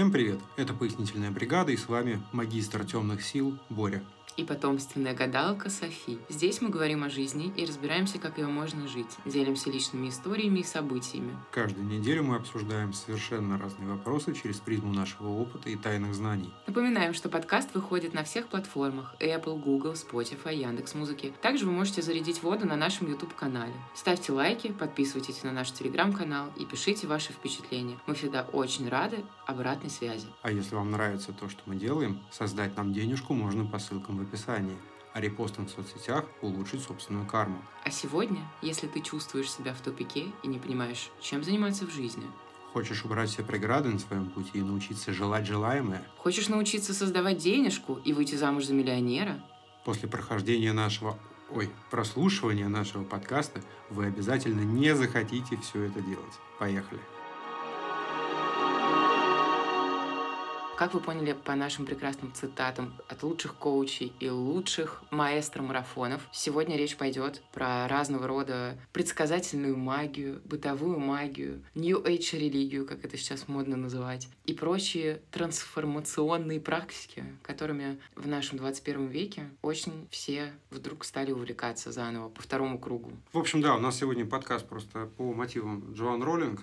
Всем привет! Это «Пояснительная бригада» и с вами магистр темных сил Боря и потомственная гадалка Софи. Здесь мы говорим о жизни и разбираемся, как ее можно жить. Делимся личными историями и событиями. Каждую неделю мы обсуждаем совершенно разные вопросы через призму нашего опыта и тайных знаний. Напоминаем, что подкаст выходит на всех платформах Apple, Google, Spotify, Яндекс.Музыки. Также вы можете зарядить воду на нашем YouTube-канале. Ставьте лайки, подписывайтесь на наш Телеграм-канал и пишите ваши впечатления. Мы всегда очень рады обратной связи. А если вам нравится то, что мы делаем, создать нам денежку можно по ссылкам в описании а репостом в соцсетях улучшить собственную карму. А сегодня, если ты чувствуешь себя в тупике и не понимаешь, чем заниматься в жизни, Хочешь убрать все преграды на своем пути и научиться желать желаемое? Хочешь научиться создавать денежку и выйти замуж за миллионера? После прохождения нашего, ой, прослушивания нашего подкаста вы обязательно не захотите все это делать. Поехали! Как вы поняли по нашим прекрасным цитатам от лучших коучей и лучших маэстро марафонов, сегодня речь пойдет про разного рода предсказательную магию, бытовую магию, New Age религию, как это сейчас модно называть, и прочие трансформационные практики, которыми в нашем 21 веке очень все вдруг стали увлекаться заново по второму кругу. В общем, да, у нас сегодня подкаст просто по мотивам Джоан Роллинг,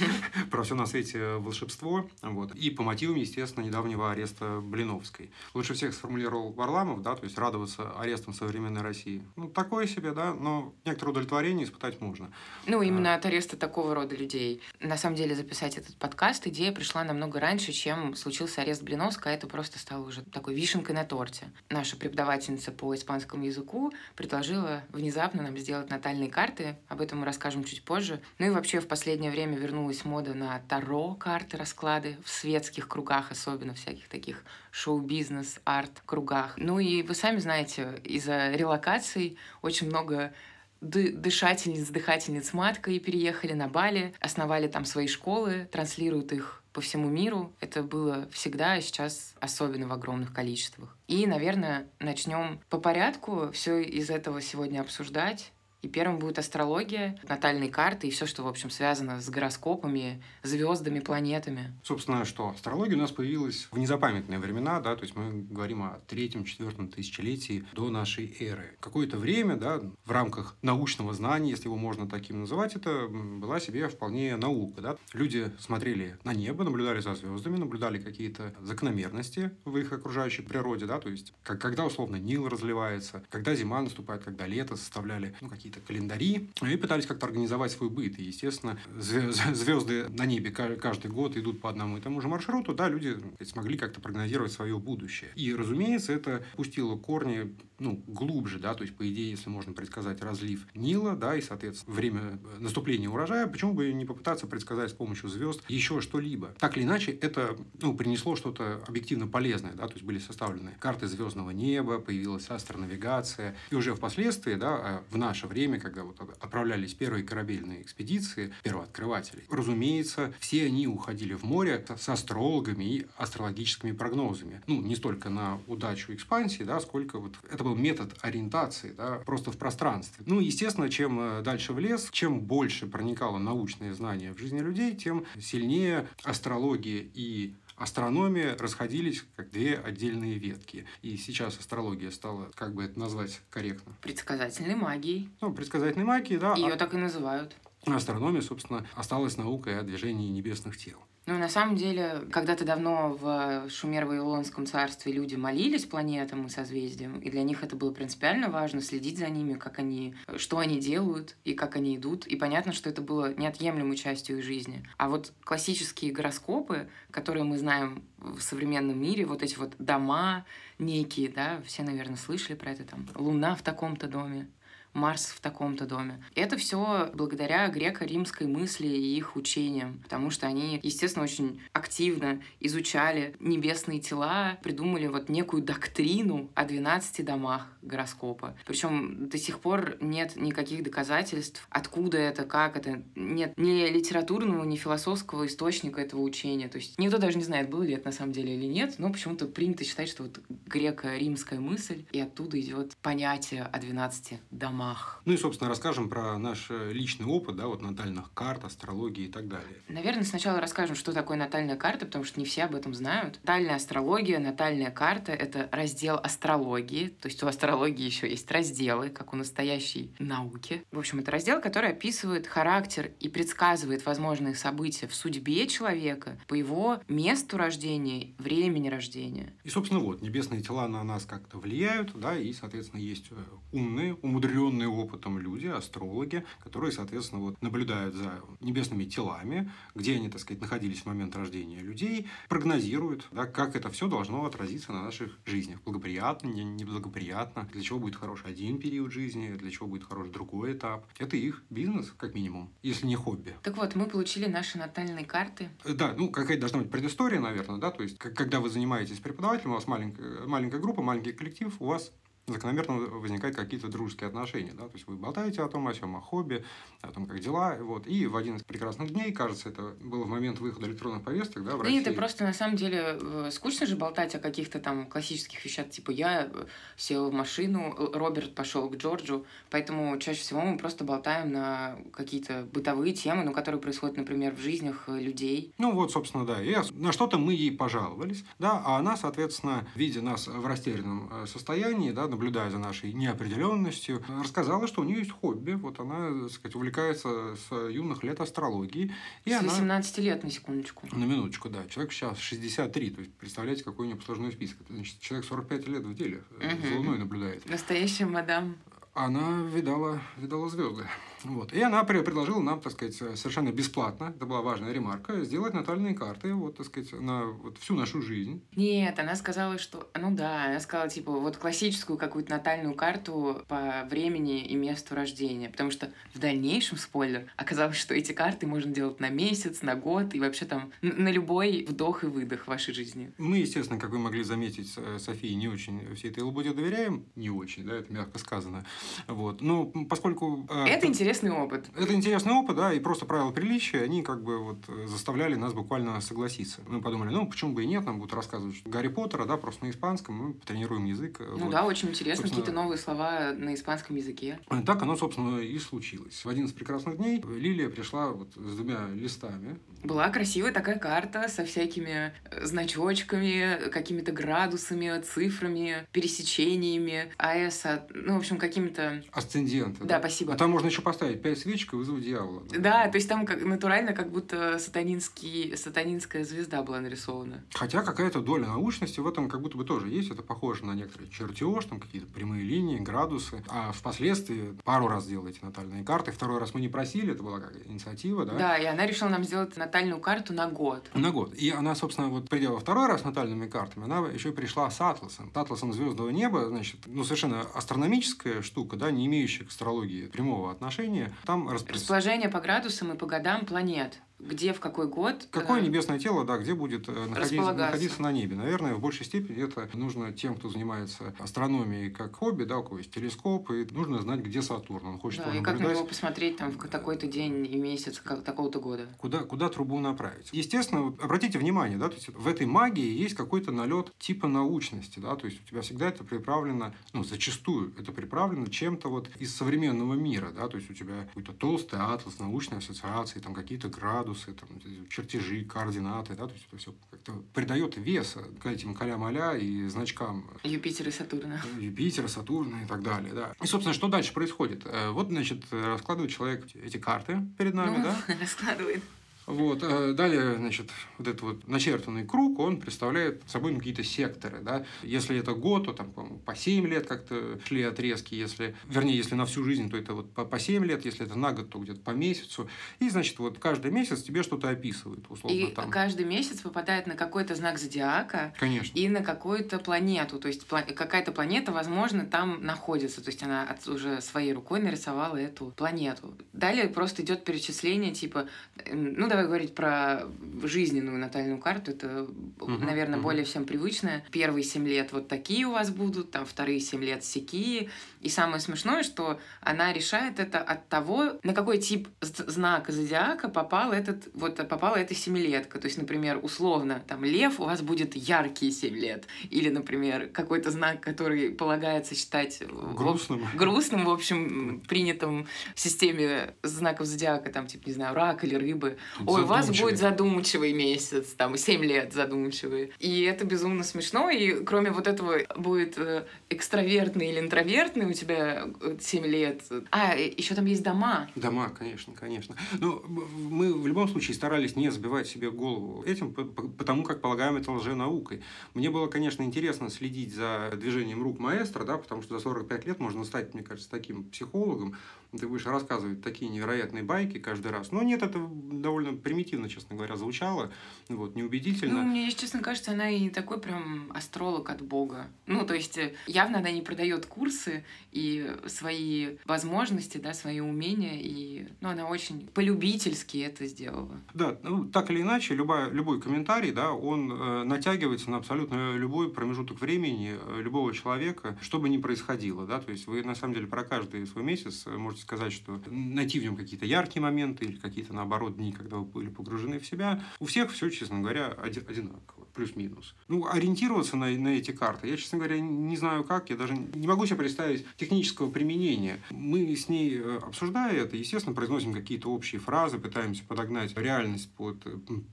про все на свете волшебство, вот, и по мотивам, естественно, естественно, недавнего ареста Блиновской. Лучше всех сформулировал Варламов, да, то есть радоваться арестам современной России. Ну, такое себе, да, но некоторое удовлетворение испытать можно. Ну, именно а... от ареста такого рода людей. На самом деле, записать этот подкаст идея пришла намного раньше, чем случился арест Блиновской, а это просто стало уже такой вишенкой на торте. Наша преподавательница по испанскому языку предложила внезапно нам сделать натальные карты, об этом мы расскажем чуть позже. Ну и вообще в последнее время вернулась мода на таро карты, расклады в светских кругах, особенно всяких таких шоу-бизнес, арт-кругах. Ну и вы сами знаете, из-за релокаций очень много дышательниц, дыхательниц маткой переехали на Бали, основали там свои школы, транслируют их по всему миру. Это было всегда, а сейчас особенно в огромных количествах. И, наверное, начнем по порядку все из этого сегодня обсуждать. И первым будет астрология, натальные карты и все, что, в общем, связано с гороскопами, звездами, планетами. Собственно, что астрология у нас появилась в незапамятные времена, да, то есть мы говорим о третьем, четвертом тысячелетии до нашей эры. Какое-то время, да, в рамках научного знания, если его можно таким называть, это была себе вполне наука, да. Люди смотрели на небо, наблюдали за звездами, наблюдали какие-то закономерности в их окружающей природе, да, то есть как, когда условно Нил разливается, когда зима наступает, когда лето, составляли ну, какие-то какие-то календари и пытались как-то организовать свой быт. И, естественно, звезды на небе каждый год идут по одному и тому же маршруту, да, люди смогли как-то прогнозировать свое будущее. И, разумеется, это пустило корни ну, глубже, да, то есть, по идее, если можно предсказать разлив Нила, да, и, соответственно, время наступления урожая, почему бы не попытаться предсказать с помощью звезд еще что-либо? Так или иначе, это, ну, принесло что-то объективно полезное, да, то есть, были составлены карты звездного неба, появилась астронавигация, и уже впоследствии, да, а в наше время когда вот отправлялись первые корабельные экспедиции первооткрывателей, разумеется, все они уходили в море с астрологами и астрологическими прогнозами. Ну, не столько на удачу экспансии, да, сколько вот это был метод ориентации, да, просто в пространстве. Ну, естественно, чем э, дальше в лес, чем больше проникало научное знание в жизни людей, тем сильнее астрология и астрономия расходились как две отдельные ветки. И сейчас астрология стала, как бы это назвать корректно? Предсказательной магией. Ну, предсказательной магией, да. Ее а... так и называют. Астрономия, собственно, осталась наукой о движении небесных тел. Ну, на самом деле, когда-то давно в Шумеро-Вавилонском царстве люди молились планетам и созвездиям, и для них это было принципиально важно следить за ними, как они, что они делают и как они идут. И понятно, что это было неотъемлемой частью их жизни. А вот классические гороскопы, которые мы знаем в современном мире, вот эти вот дома некие, да, все, наверное, слышали про это, там, Луна в таком-то доме, Марс в таком-то доме. Это все благодаря греко-римской мысли и их учениям, потому что они, естественно, очень активно изучали небесные тела, придумали вот некую доктрину о 12 домах гороскопа. Причем до сих пор нет никаких доказательств, откуда это, как это. Нет ни литературного, ни философского источника этого учения. То есть никто даже не знает, было ли это на самом деле или нет, но почему-то принято считать, что вот греко-римская мысль, и оттуда идет понятие о 12 домах домах. Ну и, собственно, расскажем про наш э, личный опыт, да, вот натальных карт, астрологии и так далее. Наверное, сначала расскажем, что такое натальная карта, потому что не все об этом знают. Натальная астрология, натальная карта — это раздел астрологии, то есть у астрологии еще есть разделы, как у настоящей науки. В общем, это раздел, который описывает характер и предсказывает возможные события в судьбе человека по его месту рождения, времени рождения. И, собственно, вот, небесные тела на нас как-то влияют, да, и, соответственно, есть э, умные, умудренные опытом люди, астрологи, которые, соответственно, вот наблюдают за небесными телами, где они, так сказать, находились в момент рождения людей, прогнозируют, да, как это все должно отразиться на наших жизнях. Благоприятно, неблагоприятно, для чего будет хороший один период жизни, для чего будет хороший другой этап. Это их бизнес, как минимум, если не хобби. Так вот, мы получили наши натальные карты. Да, ну, какая-то должна быть предыстория, наверное, да, то есть, когда вы занимаетесь преподавателем, у вас маленькая, маленькая группа, маленький коллектив, у вас закономерно возникают какие-то дружеские отношения, да, то есть вы болтаете о том, о чем, о хобби, о том, как дела, вот, и в один из прекрасных дней, кажется, это было в момент выхода электронных повесток, да, в да России. это просто, на самом деле, э, скучно же болтать о каких-то там классических вещах, типа я э, сел в машину, Роберт пошел к Джорджу, поэтому чаще всего мы просто болтаем на какие-то бытовые темы, ну, которые происходят, например, в жизнях э, людей. Ну, вот, собственно, да, и на что-то мы ей пожаловались, да, а она, соответственно, видя нас в растерянном состоянии, да, наблюдая за нашей неопределенностью, рассказала, что у нее есть хобби. Вот она, так сказать, увлекается с юных лет астрологией. И с 18 она... лет, на секундочку. На минуточку, да. Человек сейчас 63. То есть, представляете, какой у него послужной список. Значит, человек 45 лет в деле. Угу. За Луной наблюдает. Настоящая мадам. Она видала, видала звезды. Вот. И она предложила нам, так сказать, совершенно бесплатно, это была важная ремарка, сделать натальные карты, вот, так сказать, на вот всю нашу жизнь. Нет, она сказала, что, ну да, она сказала, типа, вот классическую какую-то натальную карту по времени и месту рождения, потому что в дальнейшем, спойлер, оказалось, что эти карты можно делать на месяц, на год и вообще там на любой вдох и выдох в вашей жизни. Мы, естественно, как вы могли заметить, Софии не очень всей этой лабуде доверяем, не очень, да, это мягко сказано, вот, но поскольку... Э, это интересно интересный опыт. Это интересный опыт, да, и просто правила приличия, они как бы вот заставляли нас буквально согласиться. Мы подумали, ну, почему бы и нет, нам будут рассказывать Гарри Поттера, да, просто на испанском, мы тренируем язык. Ну вот. да, очень интересно, какие-то новые слова на испанском языке. Так оно, собственно, и случилось. В один из прекрасных дней Лилия пришла вот с двумя листами. Была красивая такая карта со всякими э, значочками, какими-то градусами, цифрами, пересечениями, АЭСа, ну, в общем, какими-то... Асценденты. Да, да, спасибо. А там можно еще поставить поставить пять свечек и вызвать дьявола. Да, то есть там как натурально как будто сатанинский, сатанинская звезда была нарисована. Хотя какая-то доля научности в этом как будто бы тоже есть. Это похоже на некоторый чертеж, там какие-то прямые линии, градусы. А впоследствии пару раз делаете натальные карты. Второй раз мы не просили, это была как инициатива, да? Да, и она решила нам сделать натальную карту на год. На год. И она, собственно, вот придя второй раз натальными картами, она еще пришла с атласом. С атласом звездного неба, значит, ну, совершенно астрономическая штука, да, не имеющая к астрологии прямого отношения расположение. Там Расположение по градусам и по годам планет где, в какой год. Какое э, небесное тело, да, где будет э, находиться, находиться на небе. Наверное, в большей степени это нужно тем, кто занимается астрономией как хобби, да, у кого есть телескоп, и нужно знать, где Сатурн. Он хочет да, и как на него посмотреть там в такой-то день и месяц как, такого-то года. Куда, куда трубу направить. Естественно, обратите внимание, да, то есть в этой магии есть какой-то налет типа научности, да, то есть у тебя всегда это приправлено, ну, зачастую это приправлено чем-то вот из современного мира, да, то есть у тебя какой-то толстый атлас научной ассоциации, там какие-то градусы, градусы, там, чертежи, координаты, да, то есть это все как-то придает вес к этим каля-маля и значкам. Юпитера, Сатурна. Юпитера, Сатурна и так далее, да. И, собственно, что дальше происходит? Э, вот, значит, раскладывает человек эти карты перед нами, ну, да? Раскладывает. Вот. Э, далее, значит, вот этот вот начертанный круг, он представляет собой ну, какие-то секторы. Да? Если это год, то там по 7 лет как-то шли отрезки. Если, вернее, если на всю жизнь, то это вот по 7 лет. Если это на год, то где-то по месяцу. И, значит, вот каждый месяц тебе что-то описывают, условно. И там. каждый месяц попадает на какой-то знак зодиака. Конечно. И на какую-то планету. То есть какая-то планета, возможно, там находится. То есть она уже своей рукой нарисовала эту планету. Далее просто идет перечисление, типа, ну, давай говорить про жизненную натальную карту. Это, угу, наверное, угу. более всем привычное. Первые семь лет вот такие у вас будут, там вторые семь лет сякие. И самое смешное, что она решает это от того, на какой тип знака зодиака попал этот, вот попала эта семилетка. То есть, например, условно, там лев у вас будет яркие семь лет. Или, например, какой-то знак, который полагается считать грустным, в, грустным, в общем, принятым в системе знаков зодиака, там, типа, не знаю, рак или рыбы. Ой, у вас будет задумчивый месяц, там, семь лет задумчивый. И это безумно смешно. И кроме вот этого будет э, экстравертный или интровертный у тебя 7 лет. А, еще там есть дома. Дома, конечно, конечно. Но ну, мы в любом случае старались не забивать себе голову этим, потому как полагаем это лженаукой. Мне было, конечно, интересно следить за движением рук маэстро, да, потому что за 45 лет можно стать, мне кажется, таким психологом, ты будешь рассказывать такие невероятные байки каждый раз. Но нет, это довольно примитивно, честно говоря, звучало, вот, неубедительно. Ну, мне, честно, кажется, она и не такой прям астролог от Бога. Ну, то есть, э, явно она не продает курсы и свои возможности, да, свои умения, и, ну, она очень полюбительски это сделала. Да, ну, так или иначе, любая, любой комментарий, да, он э, натягивается на абсолютно любой промежуток времени э, любого человека, что бы ни происходило, да, то есть вы, на самом деле, про каждый свой месяц э, можете сказать, что найти в нем какие-то яркие моменты или какие-то, наоборот, дни, когда вы были погружены в себя. У всех все, честно говоря, одинаково, плюс-минус. Ну, ориентироваться на, на эти карты, я, честно говоря, не знаю как, я даже не могу себе представить технического применения. Мы с ней, э, обсуждая это, естественно, произносим какие-то общие фразы, пытаемся подогнать реальность под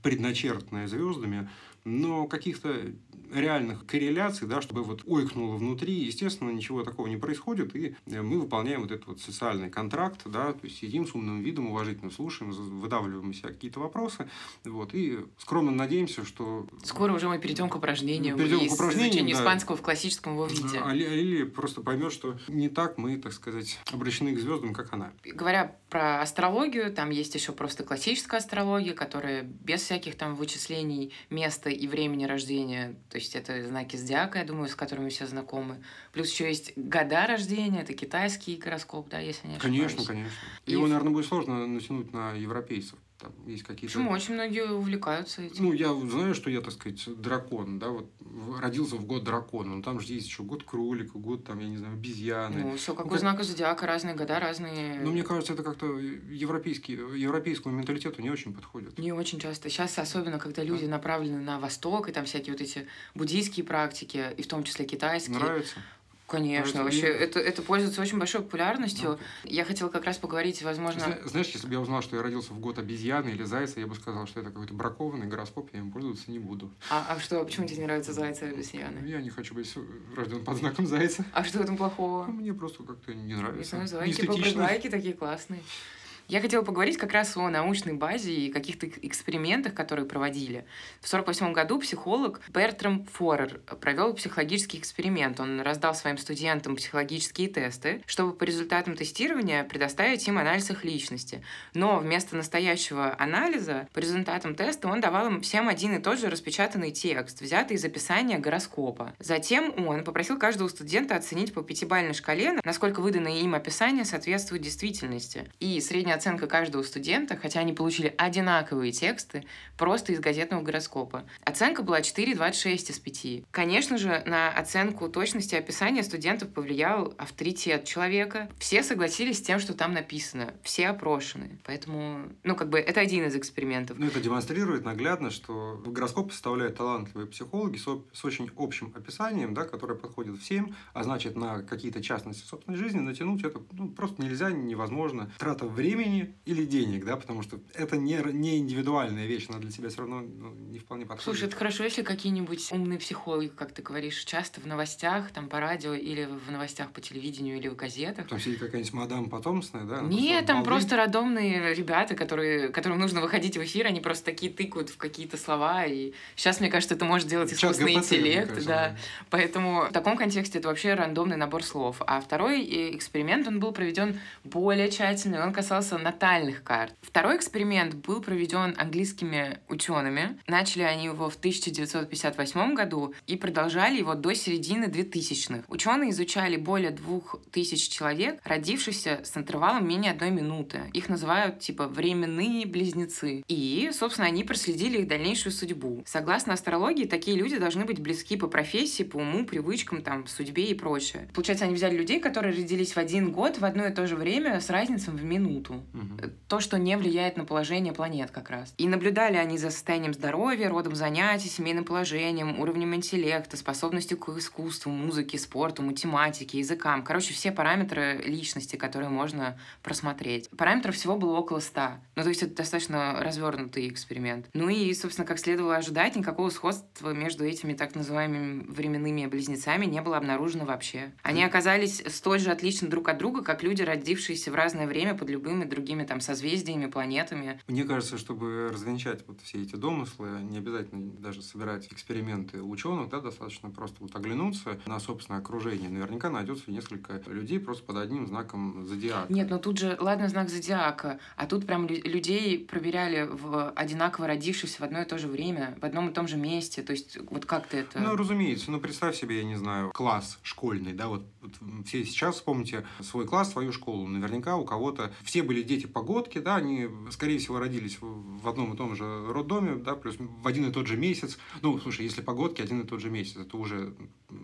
предначертанное звездами, но каких-то реальных корреляций, да, чтобы вот ойкнуло внутри, естественно, ничего такого не происходит, и э, мы выполняем вот этот вот социальный контракт, да, то есть сидим с умным видом, уважительно слушаем, выдавливаем из себя какие-то вопросы, вот, и скромно надеемся, что... Скоро уже мы перейдем к упражнениям, перейдем к упражнениям, да. испанского в классическом его виде. А Лили просто поймет, что не так мы, так сказать, обращены к звездам, как она. Говоря про астрологию, там есть еще просто классическая астрология, которая без всяких там вычислений места и времени рождения, то есть это знаки зодиака, я думаю, с которыми все знакомы. Плюс еще есть года рождения, это китайский гороскоп, да, если не ошибаюсь. Конечно, конечно. И... Его, наверное, будет сложно натянуть на европейцев там есть какие-то... Почему? Очень многие увлекаются этим. Ну, я знаю, что я, так сказать, дракон, да, вот родился в год дракона, но там же есть еще год кролика, год, там, я не знаю, обезьяны. Ну, все как ну, у знака зодиака, разные года, разные... Ну, мне кажется, это как-то европейский, европейскому менталитету не очень подходит. Не очень часто. Сейчас, особенно, когда люди да. направлены на восток, и там всякие вот эти буддийские практики, и в том числе китайские. Нравится? Конечно, это вообще это, это пользуется очень большой популярностью. Okay. Я хотела как раз поговорить, возможно... Знаешь, если бы я узнал, что я родился в год обезьяны или зайца, я бы сказал, что это какой-то бракованный гороскоп, я им пользоваться не буду. А, а что, почему тебе не нравятся зайцы и обезьяны? Я не хочу быть рожден под знаком зайца. А что в этом плохого? Ну, мне просто как-то не нравится. Не знаю, зайки, такие классные. Я хотела поговорить как раз о научной базе и каких-то экспериментах, которые проводили. В 1948 году психолог Бертрам Форер провел психологический эксперимент. Он раздал своим студентам психологические тесты, чтобы по результатам тестирования предоставить им анализ их личности. Но вместо настоящего анализа, по результатам теста, он давал им всем один и тот же распечатанный текст, взятый из описания гороскопа. Затем он попросил каждого студента оценить по пятибалльной шкале, насколько выданное им описание соответствует действительности. И средняя оценка каждого студента, хотя они получили одинаковые тексты, просто из газетного гороскопа. Оценка была 4,26 из 5. Конечно же, на оценку точности описания студентов повлиял авторитет человека. Все согласились с тем, что там написано. Все опрошены. Поэтому, ну, как бы, это один из экспериментов. Ну, это демонстрирует наглядно, что гороскоп составляют талантливые психологи с, с очень общим описанием, да, которое подходит всем, а значит, на какие-то частности собственной жизни натянуть это ну, просто нельзя, невозможно. Трата времени времени или денег, да, потому что это не, не индивидуальная вещь, она для тебя все равно ну, не вполне подходит. Слушай, это хорошо, если какие-нибудь умные психологи, как ты говоришь, часто в новостях, там по радио или в новостях по телевидению или в газетах. Там сидит какая-нибудь мадам потомственная, да? Нет, там балды. просто родомные ребята, которые, которым нужно выходить в эфир, они просто такие тыкают в какие-то слова, и сейчас, мне кажется, это может делать искусственный ГПТ, интеллект, кажется, да. да. Поэтому в таком контексте это вообще рандомный набор слов. А второй э, эксперимент, он был проведен более тщательно, он касался сноса натальных карт. Второй эксперимент был проведен английскими учеными. Начали они его в 1958 году и продолжали его до середины 2000-х. Ученые изучали более двух тысяч человек, родившихся с интервалом менее одной минуты. Их называют типа временные близнецы. И, собственно, они проследили их дальнейшую судьбу. Согласно астрологии, такие люди должны быть близки по профессии, по уму, привычкам, там, судьбе и прочее. Получается, они взяли людей, которые родились в один год в одно и то же время с разницей в минуту. Мгм. То, что не влияет на положение планет как раз. И наблюдали они за состоянием здоровья, родом занятий, семейным положением, уровнем интеллекта, способностью к искусству, музыке, спорту, математике, языкам. Короче, все параметры личности, которые можно просмотреть. Параметров всего было около 100. Ну, то есть это достаточно развернутый эксперимент. Ну и, собственно, как следовало ожидать, никакого сходства между этими так называемыми временными близнецами не было обнаружено вообще. Они оказались столь же отличны друг от друга, как люди, родившиеся в разное время под любыми другими там созвездиями, планетами. Мне кажется, чтобы развенчать вот все эти домыслы, не обязательно даже собирать эксперименты ученых, да, достаточно просто вот оглянуться на собственное окружение. Наверняка найдется несколько людей просто под одним знаком зодиака. Нет, но тут же, ладно, знак зодиака, а тут прям лю- людей проверяли в одинаково родившихся в одно и то же время, в одном и том же месте. То есть вот как ты это... Ну, разумеется. Ну, представь себе, я не знаю, класс школьный, да, вот, вот все сейчас вспомните свой класс, свою школу. Наверняка у кого-то все были дети погодки, да, они, скорее всего, родились в одном и том же роддоме, да, плюс в один и тот же месяц. Ну, слушай, если погодки один и тот же месяц, это уже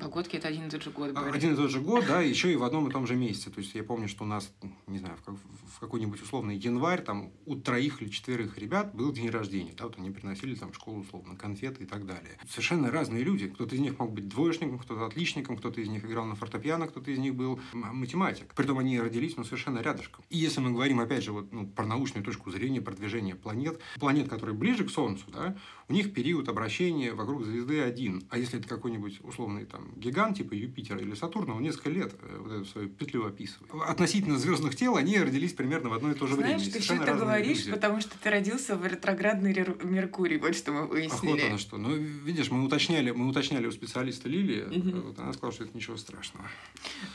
Погодки это один и тот же год. говорят. один и тот же год, да, еще и в одном и том же месяце. То есть я помню, что у нас, не знаю, в, как- в какой-нибудь условный январь, там у троих или четверых ребят был день рождения, да, вот они приносили там в школу условно конфеты и так далее. Совершенно разные люди. Кто-то из них мог быть двоечником, кто-то отличником, кто-то из них играл на фортепиано, кто-то из них был математик. Притом они родились, ну, совершенно рядышком. И если мы говорим, опять же, вот, ну, про научную точку зрения, про движение планет, планет, которые ближе к Солнцу, да, у них период обращения вокруг звезды один. А если это какой-нибудь условный там гигант, типа Юпитера или Сатурна, он несколько лет э, вот эту свою петлю описывает. Относительно звездных тел они родились примерно в одно и то же Знаешь, время. ты все это говоришь, люди. потому что ты родился в ретроградный Меркурий, вот что мы Ах, вот выяснили. оно что. Ну, видишь, мы уточняли, мы уточняли у специалиста Лилии, Мгм. вот она сказала, что это ничего страшного.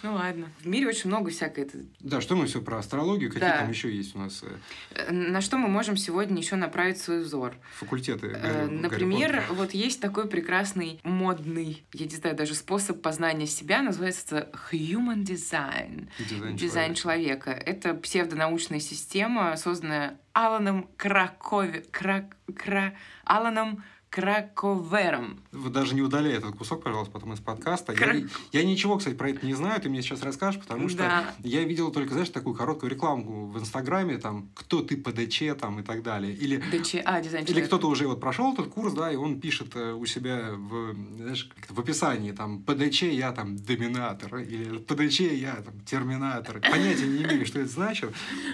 Ну ладно. В мире очень много всякой... Да, что мы все про астрологию, какие Да. там еще есть у нас э, Э, На что мы можем сегодня еще направить свой взор? факультеты? Э, Например, вот есть такой прекрасный, модный, я не знаю, даже способ познания себя, называется Human Design. дизайн, Дизайн человека. человека. Это псевдонаучная система, созданная Аланом Кракове... Кра... Кра... Аланом Краковером. Вы даже не удаляй этот кусок, пожалуйста, потом из подкаста. Кра- Я, я ничего, кстати, про это не знаю, ты мне сейчас расскажешь, потому что Да. я видел только, знаешь, такую короткую рекламу в Инстаграме, там, кто ты по ДЧ, там, и так далее. Или, ДЧ... А, дизайн или кто-то уже вот прошел этот курс, да, и он пишет э, у себя в, знаешь, в описании, там, по ДЧ я там доминатор, или по ДЧ я там терминатор. Понятия не имею, что это значит.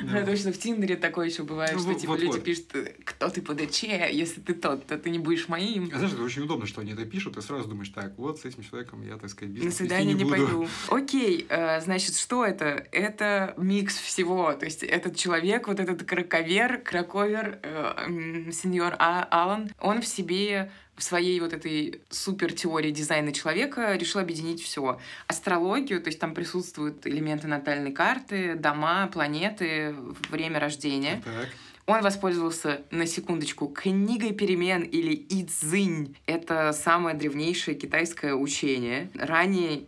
Да, точно, в Тиндере такое еще бывает, Ну, что типа люди пишут, кто ты по ДЧ, если ты тот, то ты не будешь моим. А знаешь, это очень удобно, что они это пишут, и сразу думаешь, так, вот с этим человеком я, так сказать, На бизнес вести свидание не, буду. пойду. Окей, э, значит, что это? Это микс всего. То есть этот человек, вот этот краковер, краковер, э, сеньор А- Алан, он в себе в своей вот этой супер теории дизайна человека решил объединить все. Астрологию, то есть там присутствуют элементы натальной карты, дома, планеты, время рождения. Так. Он воспользовался, на секундочку, книгой перемен или Идзинь. Это самое древнейшее китайское учение.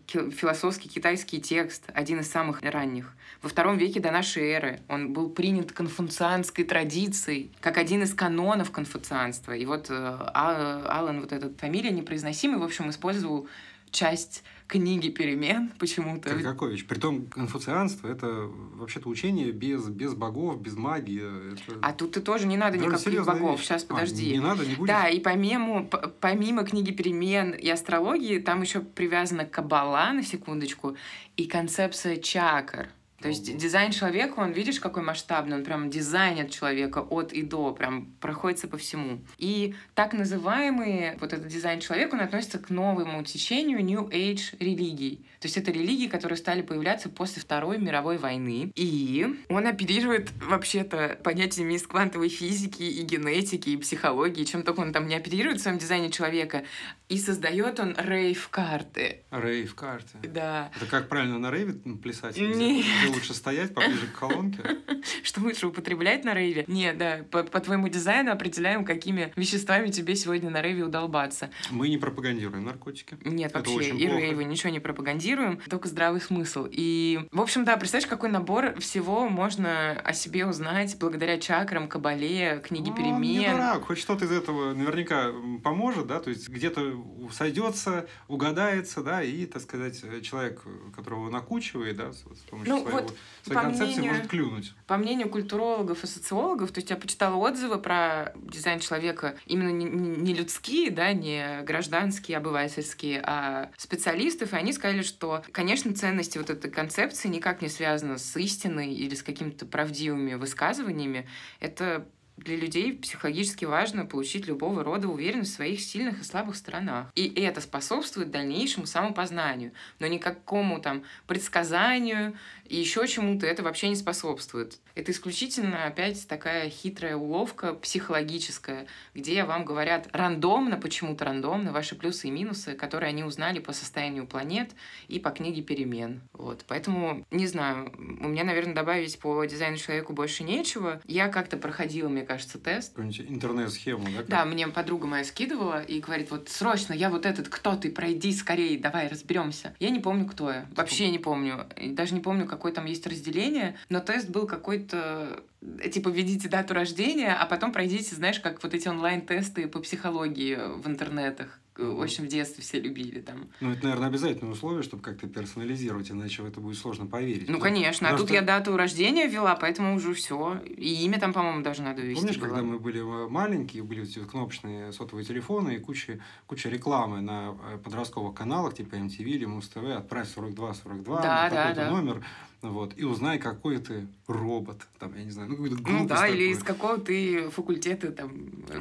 Ки- философский китайский текст, один из самых ранних. Во втором веке до нашей эры он был принят конфуцианской традицией, как один из канонов конфуцианства. И вот э, А- Алан, вот эта фамилия непроизносимая, в общем, использовал часть книги перемен почему-то. Каргакович. Притом конфуцианство это вообще-то учение без, без богов, без магии. Это... А тут и тоже не надо Даже никаких богов. вещь. Сейчас, А, подожди. не надо, не будет. Да, и помимо, помимо книги перемен и астрологии, там еще привязана кабала, на секундочку, и концепция чакр. То есть дизайн человека, он, видишь, какой масштабный, он прям дизайнит человека от и до, прям проходится по всему. И так называемый вот этот дизайн человека, он относится к новому течению New Age религий. То есть это религии, которые стали появляться после Второй мировой войны. И он оперирует вообще-то понятиями из квантовой физики и генетики, и психологии, чем только он там не оперирует в своем дизайне человека. И создает он рейв-карты. Рейв карты. Да. Это как правильно на рейве плясать? Не. Лучше стоять поближе к колонке? Что лучше употреблять на рейве? Нет, да, по, по твоему дизайну определяем, какими веществами тебе сегодня на рейве удолбаться. Мы не пропагандируем наркотики. Нет, Это вообще, и плохо. рейвы, ничего не пропагандируем, только здравый смысл. И, в общем, да, представляешь, какой набор всего можно о себе узнать благодаря чакрам, кабале, книге Ну, он не перемен. дурак, хоть что-то из этого наверняка поможет, да, то есть где-то сойдется, угадается, да, и, так сказать, человек, которого накучивает, да, с помощью Ну, своего, вот, своей по концепции мнению- может клюнуть. По мнению культурологов и социологов, то есть я почитала отзывы про дизайн человека именно не, не- людские, да, не гражданские, обывательские, а специалистов, и они сказали, что, конечно, ценности вот этой концепции никак не связаны с истиной или с какими-то правдивыми высказываниями. Это для людей психологически важно получить любого рода уверенность в своих сильных и слабых сторонах. И это способствует дальнейшему самопознанию, но никакому там предсказанию и еще чему-то это вообще не способствует. Это исключительно опять такая хитрая уловка психологическая, где вам говорят рандомно, почему-то рандомно, ваши плюсы и минусы, которые они узнали по состоянию планет и по книге перемен. Вот. Поэтому, не знаю, у меня, наверное, добавить по дизайну человеку больше нечего. Я как-то проходила, мне кажется, тест. Какую-нибудь интернет-схему, да? как- Да, мне подруга моя скидывала и говорит, вот срочно, я вот этот, кто ты, пройди скорее, давай разберемся. Я не помню, кто я. Вообще не помню. Даже не помню, какое там есть разделение, но тест был какой-то э, типа введите дату рождения, а потом пройдите, знаешь, как вот эти онлайн-тесты по психологии в интернетах. Э, Мгм. Очень в детстве все любили там. Ну, это, наверное, обязательное условие, чтобы как-то персонализировать, иначе в это будет сложно поверить. Ну, Потому- конечно. А потому тут что- я дату рождения ввела, поэтому уже все. И имя там, по-моему, даже надо ввести. Помнишь, было. когда мы были э, маленькие, были эти кнопочные сотовые телефоны и куча, куча рекламы на подростковых каналах, типа MTV или Муз-ТВ, отправь 4242 Да, на да, такой-то да. номер, вот, и узнай, какой ты робот, там, я не знаю, ну, какой-то Ну да, или такую. из какого ты факультета там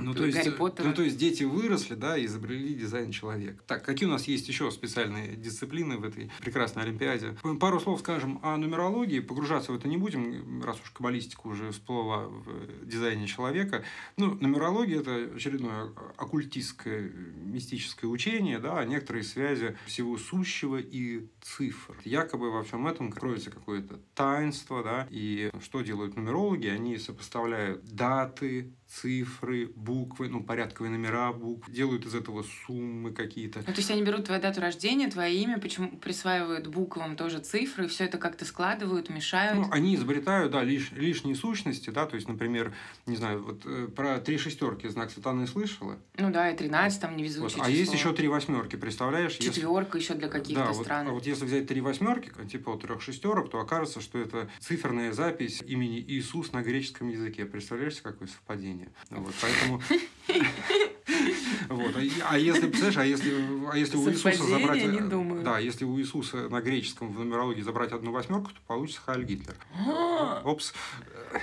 Ну, э, то есть, Гарри э, Поттера. ну, то есть дети выросли, да, и изобрели дизайн человека. Так, какие у нас есть еще специальные дисциплины в этой прекрасной Олимпиаде? Пару слов скажем о нумерологии. Погружаться в это не будем, раз уж каббалистика уже всплыла в э, дизайне человека. Ну, нумерология – это очередное оккультистское, мистическое учение, да, о некоторой связи всего сущего и цифр. Якобы во всем этом кроется какое-то таинство, да, и что делают нумерологи? Они сопоставляют даты, цифры, буквы, ну, порядковые номера букв, делают из этого суммы какие-то. Ну, то есть они берут твою дату рождения, твое имя, почему присваивают буквам тоже цифры, все это как-то складывают, мешают. Ну, они изобретают, да, лиш, лишние сущности, да, то есть, например, не знаю, вот э, про три шестерки знак сатаны слышала? Ну да, и 13 там Вот, невезучее а есть число. еще три восьмерки, представляешь? если- Четверка еще для каких-то Да, вот, стран. а вот если взять три восьмерки, типа вот трех шестерок, то окажется, что это циферная запись имени Иисус на греческом языке. Представляешь, какое совпадение? Вот, поэтому... Вот. А, а если, представляешь, а если, а если у Иисуса забрать... Не думаю. Да, если у Иисуса на греческом в нумерологии забрать одну восьмерку, то получится Хайль Гитлер. А, Опс.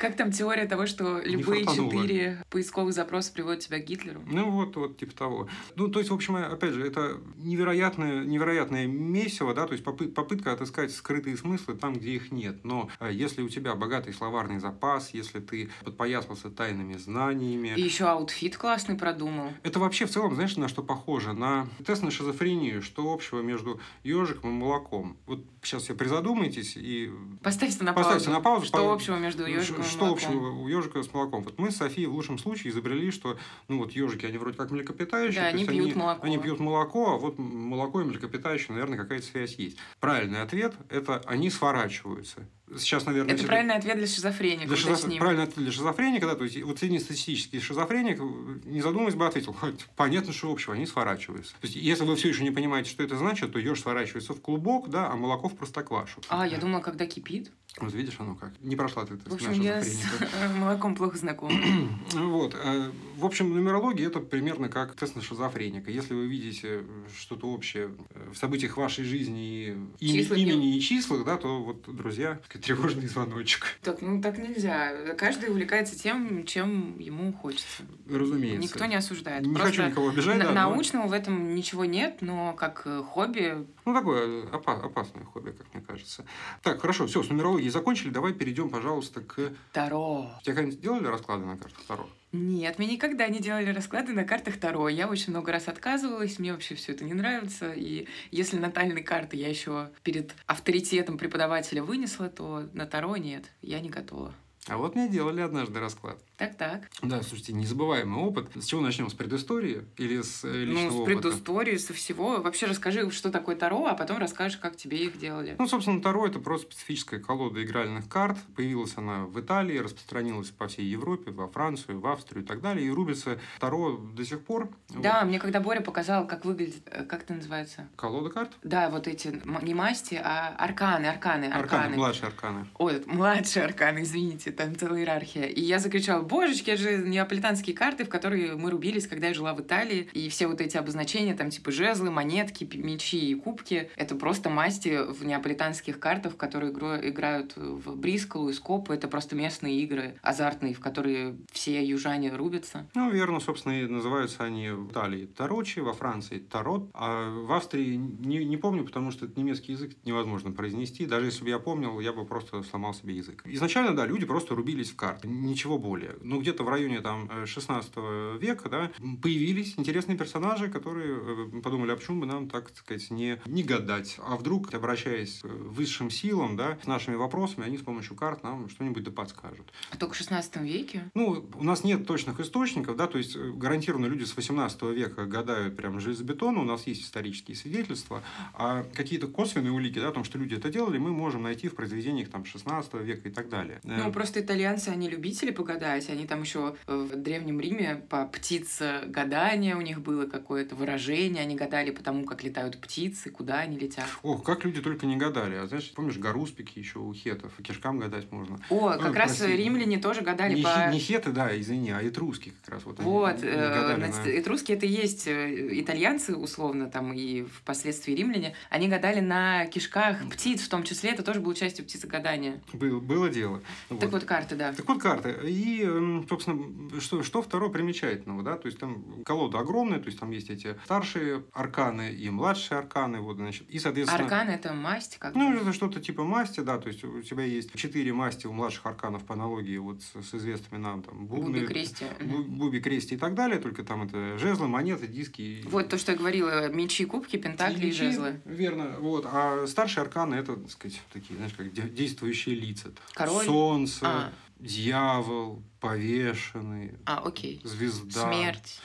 Как там теория того, что любые четыре поисковых запроса приводят тебя к Гитлеру? Ну вот, вот типа того. Ну, то есть, в общем, опять же, это невероятное, невероятное месиво, да, то есть попы- попытка отыскать скрытые смыслы там, где их нет. Но э, если у тебя богатый словарный запас, если ты подпоясался тайными знаниями, И еще outfit классный продумал. это вообще в целом, знаешь, на что похоже? На тест на шизофрению. Что общего между ежиком и молоком? Вот сейчас все призадумайтесь и Поставьте на Поставьте паузу. на паузу. Что по- общего между ежиком и Что молоком? общего у ежика с молоком? Вот мы с Софией в лучшем случае изобрели, что ну вот ежики, они вроде как млекопитающие. Да, они пьют молоко. Они пьют молоко, а вот молоко и млекопитающие, наверное, какая-то связь есть. Правильный ответ – это они сворачиваются. Сейчас, наверное, Это если- правильный ответ для шизофреника, для шизоф-. Правильный ответ для шизофреника, да, то есть вот среднестатистический шизофреник, не задумываясь бы, ответил, «Хоть понятно, что общего, они сворачиваются. То есть, если вы все еще не понимаете, что это значит, то еж сворачивается в клубок, да, а молоко в простоквашу. А, я думала, когда кипит. Вот видишь, оно как. Не прошла ты тест В общем, я с э, молоком плохо знакома. Вот. э, В общем, нумерология это примерно как тест на шизофреника. Если вы видите что-то общее э, в событиях вашей жизни, и Числа имени и числах, да, то вот, друзья, тревожный звоночек. Так, ну так нельзя. Каждый увлекается тем, чем ему хочется. Разумеется. Никто не осуждает. Не Просто хочу никого обижать, на- да, но- научного в этом ничего нет, но как э, хобби Ну, такое опа- опасное хобби, как мне кажется. Так, хорошо, все, с нумерологией закончили. Давай перейдем, пожалуйста, к... Таро. Тебе когда-нибудь делали расклады на картах Таро? Нет, мне никогда не делали расклады на картах Таро. Я очень много раз отказывалась, мне вообще все это не нравится. И если натальные карты я еще перед авторитетом преподавателя вынесла, то на Таро нет, я не готова. А вот мне делали однажды расклад. Так-так. Да, слушайте, незабываемый опыт. С чего начнем? С предыстории или с э, личного Ну, с опыта? предыстории, со всего. Вообще расскажи, что такое Таро, а потом расскажешь, как тебе их делали. Ну, собственно, Таро – это просто специфическая колода игральных карт. Появилась она в Италии, распространилась по всей Европе, во Францию, в Австрию и так далее. И рубится Таро до сих пор. Да, мне когда Боря показал, как выглядит, э, как это называется? Вот. Колода карт? Да, вот эти, не масти, а арканы, арканы, арканы. Арканы, младшие арканы. Ой, младшие арканы, извините, там целая иерархия. И я закричала, божечки, это же неаполитанские карты, в которые мы рубились, когда я жила в Италии. И все вот эти обозначения, там типа жезлы, монетки, мечи и кубки, это просто масти в неаполитанских картах, в которые игро- играют в Брисколу и Скопу. Это просто местные игры азартные, в которые все южане рубятся. Ну, верно, собственно, и называются они в Италии Тарочи, во Франции Тарот, а в Австрии не, не помню, потому что это немецкий язык невозможно произнести. Даже если бы я помнил, я бы просто сломал себе язык. Изначально, да, люди просто рубились в карты, ничего более. Ну, где-то в районе там э, 16 века, да, появились интересные персонажи, которые э, подумали, а почему бы нам, так сказать, не, не гадать. А вдруг, обращаясь к высшим силам, да, с нашими вопросами, они с помощью карт нам что-нибудь да подскажут. А только в 16 веке? Ну, у нас нет точных источников, да, то есть э, гарантированно люди с 18 века гадают прям железобетонно, у нас есть исторические свидетельства, а какие-то косвенные улики, да, о том, что люди это делали, мы можем найти в произведениях там 16 века и так далее. Ну, Э, просто итальянцы, они любители погадать. Они там еще в Древнем Риме по птице гадание у них было какое-то выражение. Они гадали по тому, как летают птицы, куда они летят. Ох, как люди только не гадали. А знаешь, помнишь, гаруспики еще у хетов, кишкам гадать можно. О, Ну, как раз прости. римляне тоже гадали не, по... не хеты, да, извини, а этруски как раз. Вот, они Вот, не э, гадали значит, на- этруски это и есть э, итальянцы, условно, там, и впоследствии римляне. Они гадали на кишках птиц, в том числе, это тоже было частью птицегадания. Был- было дело. Так вот, карты, да. Так вот карты. И, собственно, что, что второе примечательного, да, то есть там колода огромная, то есть там есть эти старшие арканы и младшие арканы, вот, значит, и, соответственно... Аркан — это масть, как. Ну, это что-то типа масти, да, то есть у тебя есть четыре масти у младших арканов по аналогии вот с, с известными нам там бубны, Буби крести. бу- буби, крести и так далее, только там это жезлы, монеты, диски. и- Вот то, что я говорила, мечи, кубки, пентакли и мечи, жезлы. Верно, вот. А старшие арканы это, так сказать, такие, знаешь, как де- действующие лица. Король? Солнце, А. дьявол, повешенный, А, окей. звезда. Смерть.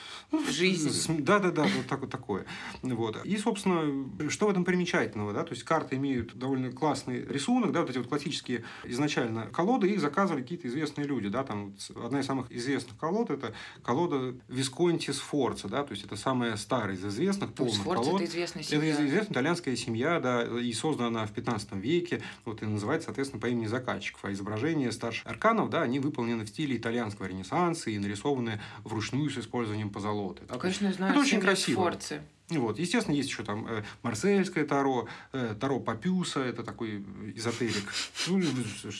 Жизнь. См- Да, да, да, вот так вот такое. Вот. И, собственно, что в этом примечательного, да? То есть карты имеют довольно классный рисунок, да, вот эти вот классические изначально колоды, их заказывали какие-то известные люди, да, там одна из самых известных колод это колода Висконти Сфорца, да, то есть это самая старая из известных полных Сфорца колод. это известная Это семья. известная итальянская семья, да, и создана она в 15 веке, вот, и называется, соответственно, по имени заказчиков. А изображения старших арканов, да, они выполнены в стиле итальянского ренессанса и нарисованы вручную с использованием позолоты. То есть Конечно, знаю. очень красиво. Сфорцы. Вот. Естественно, есть еще там э, марсельское таро, э, таро Папюса, это такой эзотерик. Ну,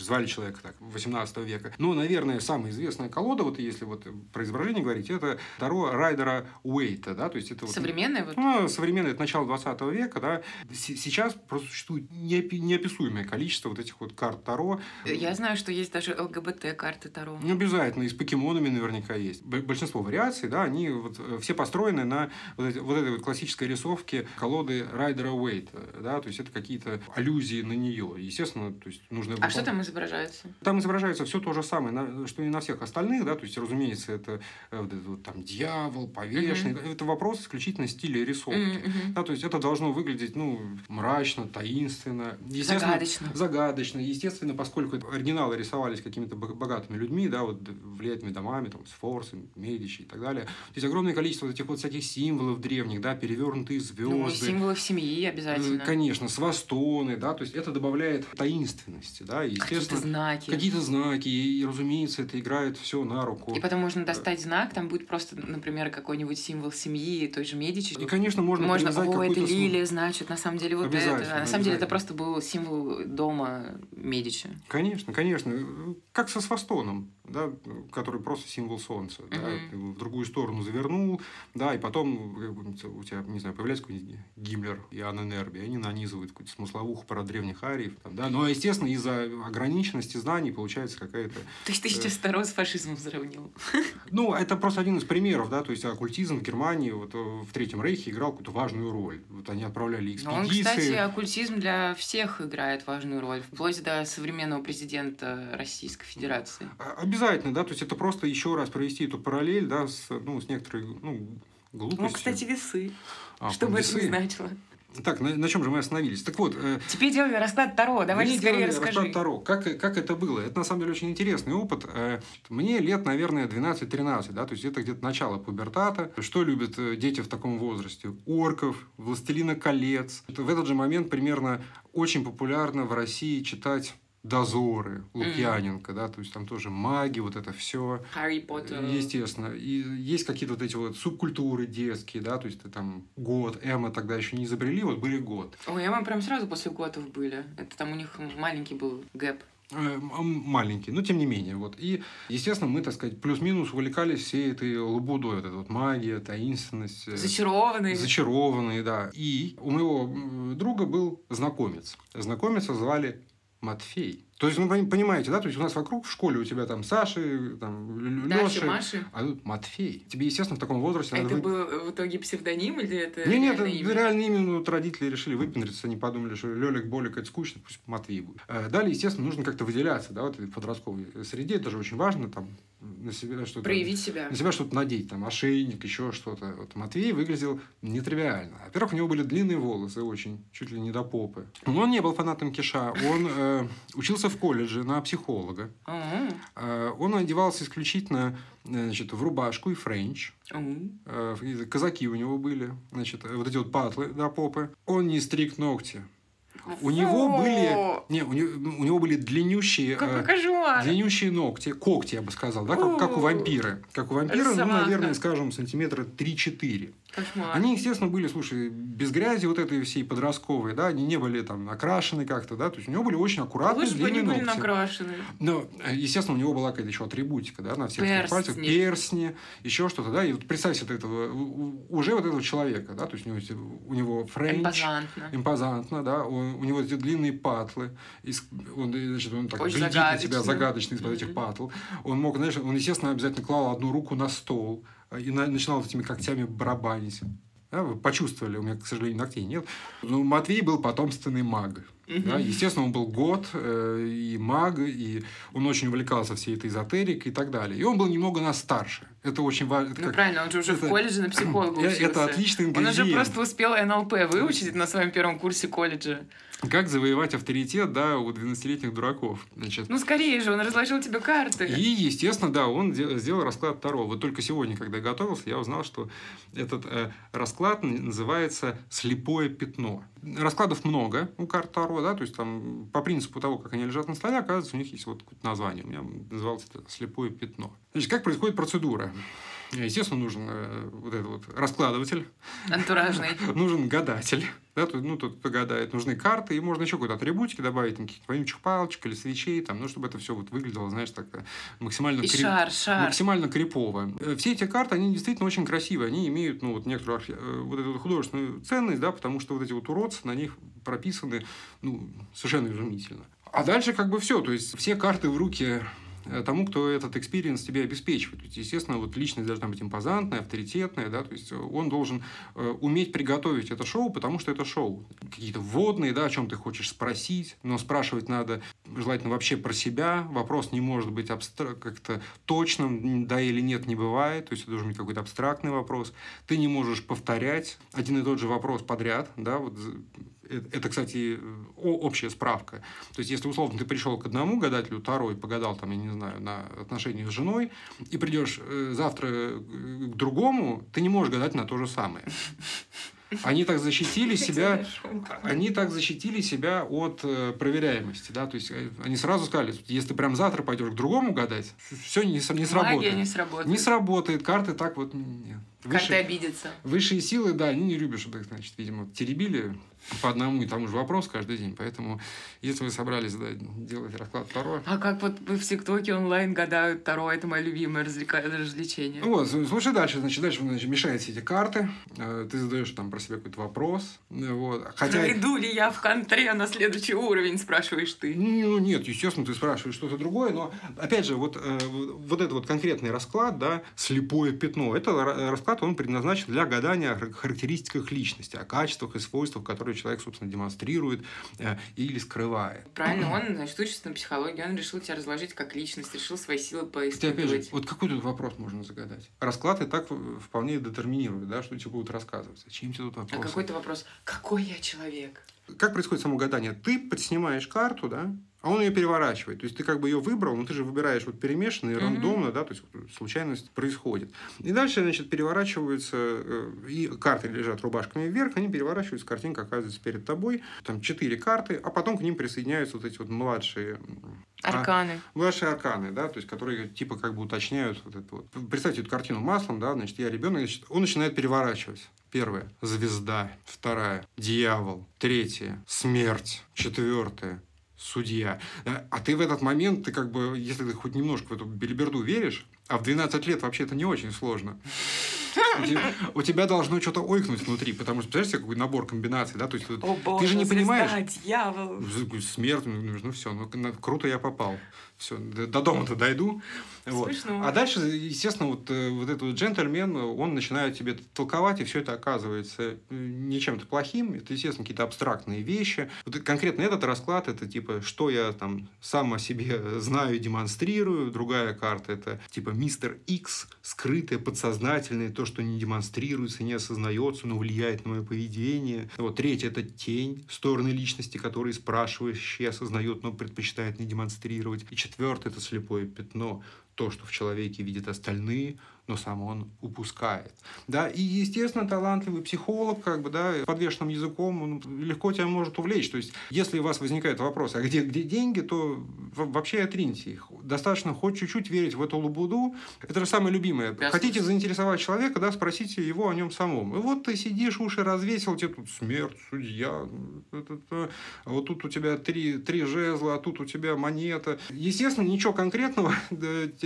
звали человека так, 18 века. Но, наверное, самая известная колода, вот если вот про изображение говорить, это таро Райдера Уэйта, да, то есть это вот Современная вот. ну, современное, это начало 20 века, да. С- Сейчас просто существует неопи- неописуемое количество вот этих вот карт Таро. Я знаю, что есть даже ЛГБТ-карты Таро. Не обязательно, и с покемонами наверняка есть. Большинство вариаций, да, они вот, э, все построены на вот, эти- вот этой вот классической рисовке колоды Райдера Уэйта, да, то есть это какие-то аллюзии на нее. Естественно, то есть нужно... А что там изображается? Там изображается все то же самое, что и на всех остальных, да, то есть, разумеется, это э, вот там дьявол, повешенный. Это вопрос исключительно стиля рисовки. Мгм. Да, то есть это должно выглядеть, ну, мрачно, таинственно. Естественно, Загадочно. Загадочно. Естественно, поскольку оригиналы рисовались какими-то бо- богатыми людьми, да, вот влиятельными домами, там, Сфорцы, Медичи и так далее. То есть огромное количество вот этих вот всяких символов древних, да, перевернутые звезды. Ну, символов семьи Э, обязательно. Конечно, свастоны, да, то есть это добавляет таинственности, да, и, Какие-то естественно, знаки. какие-то знаки, и, разумеется, это играет все на руку. И потом можно достать знак, там будет просто, например, какой-нибудь символ семьи, той же Медичи. И, конечно, можно, Можно, о, это лилия, значит, на самом деле вот это. А на самом деле это просто был символ дома Медичи. Конечно, конечно. Как со свастоном, да, который просто символ солнца. да. Ты его в другую сторону завернул, да, и потом у тебя тебя, не знаю, появляется какой-нибудь Гиммлер и Анна Нерби, они нанизывают какую-то смысловуху про древних ариев. Там, да? Но, естественно, из-за ограниченности знаний получается какая-то... То есть ты сейчас Таро с фашизмом сравнил? Ну, это просто один из примеров, да, то есть оккультизм в Германии вот, в Третьем Рейхе играл какую-то важную роль. Вот они отправляли экспедиции. Но он, кстати, оккультизм для всех играет важную роль, вплоть до современного президента Российской Федерации. Обязательно, да, то есть это просто еще раз провести эту параллель, да, с, ну, с некоторой, ну, глупостью. Ну, кстати, весы. А, что бы это ни значило. Так, на, на чем же мы остановились? Так вот... Э, Теперь делали расклад Таро. Давай скорее расскажи. расклад Таро. Как, как это было? Это, на самом деле, очень интересный опыт. Э, мне лет, наверное, 12-13, да, то есть это где-то начало пубертата. Что любят э, дети в таком возрасте? Орков, Властелина колец. В этот же момент примерно очень популярно в России читать дозоры Лукьяненко, mm. да, то есть там тоже маги, вот это все. Харри Поттер. Естественно. И есть какие-то вот эти вот субкультуры детские, да, то есть ты там год, Эмма тогда еще не изобрели, вот были год. Ой, Эмма прям сразу после годов были. Это там у них маленький был гэп э, маленький, но тем не менее. Вот. И, естественно, мы, так сказать, плюс-минус увлекались всей этой лабудой, вот эта вот магия, таинственность. Э, зачарованные. Зачарованные, да. И у моего друга был знакомец. Знакомица звали Матфей. То есть, вы понимаете, да? То есть, у нас вокруг в школе у тебя там Саши, там. Маши. А тут Матфей. Тебе, естественно, в таком возрасте... Это надо... был в итоге псевдоним или это Не, нет, это имя? реальное имя. Ну, вот родители решили выпендриться, они подумали, что Лёлик, Болик, это скучно, пусть Матвей будет. Э, далее, естественно, нужно как-то выделяться, да, вот в подростковой среде. Это же очень важно, там, на себя что-то... Проявить себя. На себя что-то надеть, там, ошейник, еще что-то. Вот Матвей выглядел нетривиально. Во-первых, у него были длинные волосы очень, чуть ли не до попы. Но он не был фанатом киша. Он э, учился в колледже на психолога. Uh-huh. Он одевался исключительно значит, в рубашку и френч. Uh-huh. Казаки у него были. Значит, вот эти вот патлы до попы. Он не стриг ногти. У него были, не, у него, у него были длиннющие, э, длиннющие ногти, когти, я бы сказал, да, как, как у вампира. Как у вампира, ну, наверное, скажем, сантиметра 3-4. Кошмар. Они, естественно, были, слушай, без грязи вот этой всей подростковой, да, они не были там накрашены как-то, да, то есть у него были очень аккуратные Лучше длинные бы они были накрашены. Но, естественно, у него была какая-то еще атрибутика, да, на всех персни. пальцах, персни, еще что-то, да, и вот представь себе этого, уже вот этого человека, да, то есть у него, у него френч. Импозантно. Импозантно, да, он, у него эти длинные патлы, он, значит, он так очень глядит на тебя загадочно из-под mm-hmm. этих патл. Он мог, знаешь, он, естественно, обязательно клал одну руку на стол, и начинал этими когтями барабанить. Да, вы почувствовали, у меня, к сожалению, ногтей нет. Ну, Матвей был потомственный маг. Да? Естественно, он был год э, и маг, и он очень увлекался всей этой эзотерикой и так далее. И он был немного нас старше. Это очень важно. Ну, как... правильно, он же уже это... в колледже на психолога учился. Это отличный ингредиент. Он уже просто успел НЛП выучить на своем первом курсе колледжа. Как завоевать авторитет, да, у 12-летних дураков. Значит. Ну, скорее же, он разложил тебе карты. И, естественно, да, он сделал расклад Таро. Вот только сегодня, когда я готовился, я узнал, что этот э, расклад называется «слепое пятно». Раскладов много у карт Таро, да, то есть там по принципу того, как они лежат на столе, оказывается, у них есть вот название. У меня называлось это «слепое пятно». Значит, как происходит процедура? Естественно, нужен э, вот этот вот раскладыватель. Антуражный. нужен гадатель. Да, тут, ну, тут погадает. Нужны карты, и можно еще какой-то атрибутики добавить, каких-то вонючих палочек или свечей, там, ну, чтобы это все вот выглядело, знаешь, так э, максимально, и крип... шар, шар. максимально крипово. Э, все эти карты, они действительно очень красивые. Они имеют, ну, вот некоторую архи... вот эту художественную ценность, да, потому что вот эти вот уродцы на них прописаны, ну, совершенно изумительно. А дальше как бы все, то есть все карты в руки тому, кто этот experience тебе обеспечивает. То есть, естественно, вот личность должна быть импозантная, авторитетная, да, то есть э, он должен э, уметь приготовить это шоу, потому что это шоу. Какие-то вводные, да, о чем ты хочешь спросить, но спрашивать надо желательно вообще про себя. Вопрос не может быть абстра- как-то точным, да или нет, не бывает. То есть, это должен быть какой-то абстрактный вопрос. Ты не можешь повторять один и тот же вопрос подряд, да, вот это, кстати, общая справка. То есть, если условно ты пришел к одному гадателю, второй погадал, там, я не знаю, на отношения с женой, и придешь э, завтра к другому, ты не можешь гадать на то же самое. Они так защитили себя, они так защитили себя от э, проверяемости, да, то есть э, они сразу сказали, если ты прям завтра пойдешь к другому гадать, все не, не сработает. Магия не сработает. Не сработает, карты так вот нет. Карты обидятся. Высшие силы, да, они не любят, чтобы их, значит, видимо, теребили по одному и тому же вопросу каждый день. Поэтому, если вы собрались да, делать расклад Таро... А как вот вы в ТикТоке онлайн гадают Таро, это мое любимое развлечение. Вот, слушай дальше. Значит, дальше значит, мешаете эти карты. э, Ты задаешь там про себя какой-то вопрос. э, Вот. Хотя... Пройду ли я в контре на следующий уровень, спрашиваешь ты. Ну, нет, естественно, ты спрашиваешь что-то другое, но, опять же, вот, э, вот этот вот конкретный расклад, да, слепое пятно, это ра- расклад, он предназначен для гадания о хар- характеристиках личности, о качествах и свойствах, которые человек, собственно, демонстрирует э, или скрывает. Правильно, он, значит, учится на психологии, он решил тебя разложить как личность, решил свои силы Хотя, опять же, поисследовать. вот какой тут вопрос можно загадать? Расклад и так вполне детерминирует, да, что тебе будут рассказывать. Зачем тебе тут А вопросы? какой-то вопрос, какой я человек? Как происходит само гадание? Ты подснимаешь карту, да, а он ее переворачивает. То есть ты как бы ее выбрал, но ты же выбираешь вот перемешанно и Мгм. рандомно, да, то есть случайность происходит. И дальше, значит, переворачиваются, э, и карты лежат рубашками вверх, они переворачиваются, картинка оказывается перед тобой, там четыре карты, а потом к ним присоединяются вот эти вот младшие а- Арканы. Младшие арканы, да, то есть которые типа как бы уточняют вот это вот. Представьте эту картину маслом, да, значит, я ребенок, значит, он начинает переворачивать. Первая – звезда. Вторая – дьявол. Третья – смерть. Четвертая – судья. А а ты в этот момент, ты как бы, если ты хоть немножко в эту белиберду веришь, а в 12 лет вообще это не очень сложно. У те- У тебя должно что-то ойкнуть внутри, потому что, представляешь, какой набор комбинаций, да, то есть боже, же не понимаешь? дьявол. Смерть, ну, ну все, ну на- круто я попал. Все, до, до дома-то дойду. Вот. А дальше, естественно, вот, э, вот этот вот джентльмен, он начинает тебе толковать, и все это оказывается э, не чем-то плохим. Это, естественно, какие-то абстрактные вещи. Вот конкретно этот расклад, это типа, что я там сам о себе знаю и демонстрирую. Другая карта, это типа мистер X, скрытое, подсознательное, то, что не демонстрируется, не осознается, но влияет на мое поведение. Вот третья, это тень, стороны личности, которые спрашивающий осознает, но предпочитает не демонстрировать. И четвертое, это слепое пятно, то, что в человеке видят остальные, но сам он упускает. Да, и, естественно, талантливый психолог, как бы, да, подвешенным языком, он легко тебя может увлечь. То есть, если у вас возникает вопрос, а где, где деньги, то вообще отриньте их. Достаточно хоть чуть-чуть верить в эту лабуду. Это же самое любимое. Ясно. Хотите заинтересовать человека, да, спросите его о нем самом. И вот ты сидишь, уши развесил, тебе тут смерть, судья, а вот тут у тебя три, три жезла, а тут у тебя монета. Естественно, ничего конкретного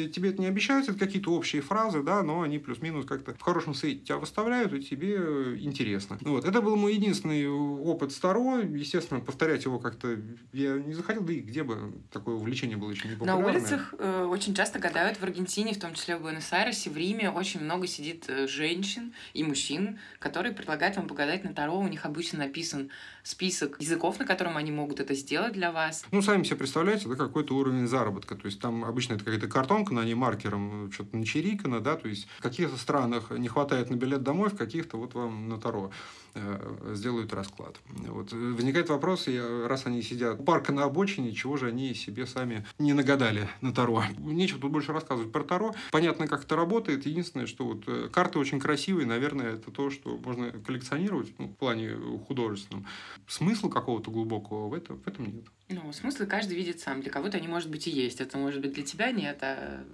тебе это не обещают, это какие-то общие фразы, да, но они плюс-минус как-то в хорошем свете тебя выставляют, и тебе э, интересно. Вот. Это был мой единственный опыт с Таро. Естественно, повторять его как-то я не захотел, да и где бы такое увлечение было еще не На популярное. улицах э, очень часто гадают в Аргентине, в том числе в Буэнос-Айресе, в Риме очень много сидит э, женщин и мужчин, которые предлагают вам погадать на Таро. У них обычно написан список языков, на котором они могут это сделать для вас. Ну, сами себе представляете, это какой-то уровень заработка. То есть, там обычно это какая-то картонка, на ней маркером что-то начерикано, да, то есть, в каких-то странах не хватает на билет домой, в каких-то вот вам на Таро э, сделают расклад. Вот. Возникает вопрос, раз они сидят у парка на обочине, чего же они себе сами не нагадали на Таро? Нечего тут больше рассказывать про Таро. Понятно, как это работает. Единственное, что вот э, карты очень красивые, наверное, это то, что можно коллекционировать ну, в плане художественном. Смысла какого-то глубокого в этом, в этом нет. Ну, смыслы каждый видит сам. Для кого-то они, может быть, и есть. Это, может быть, для тебя нет, а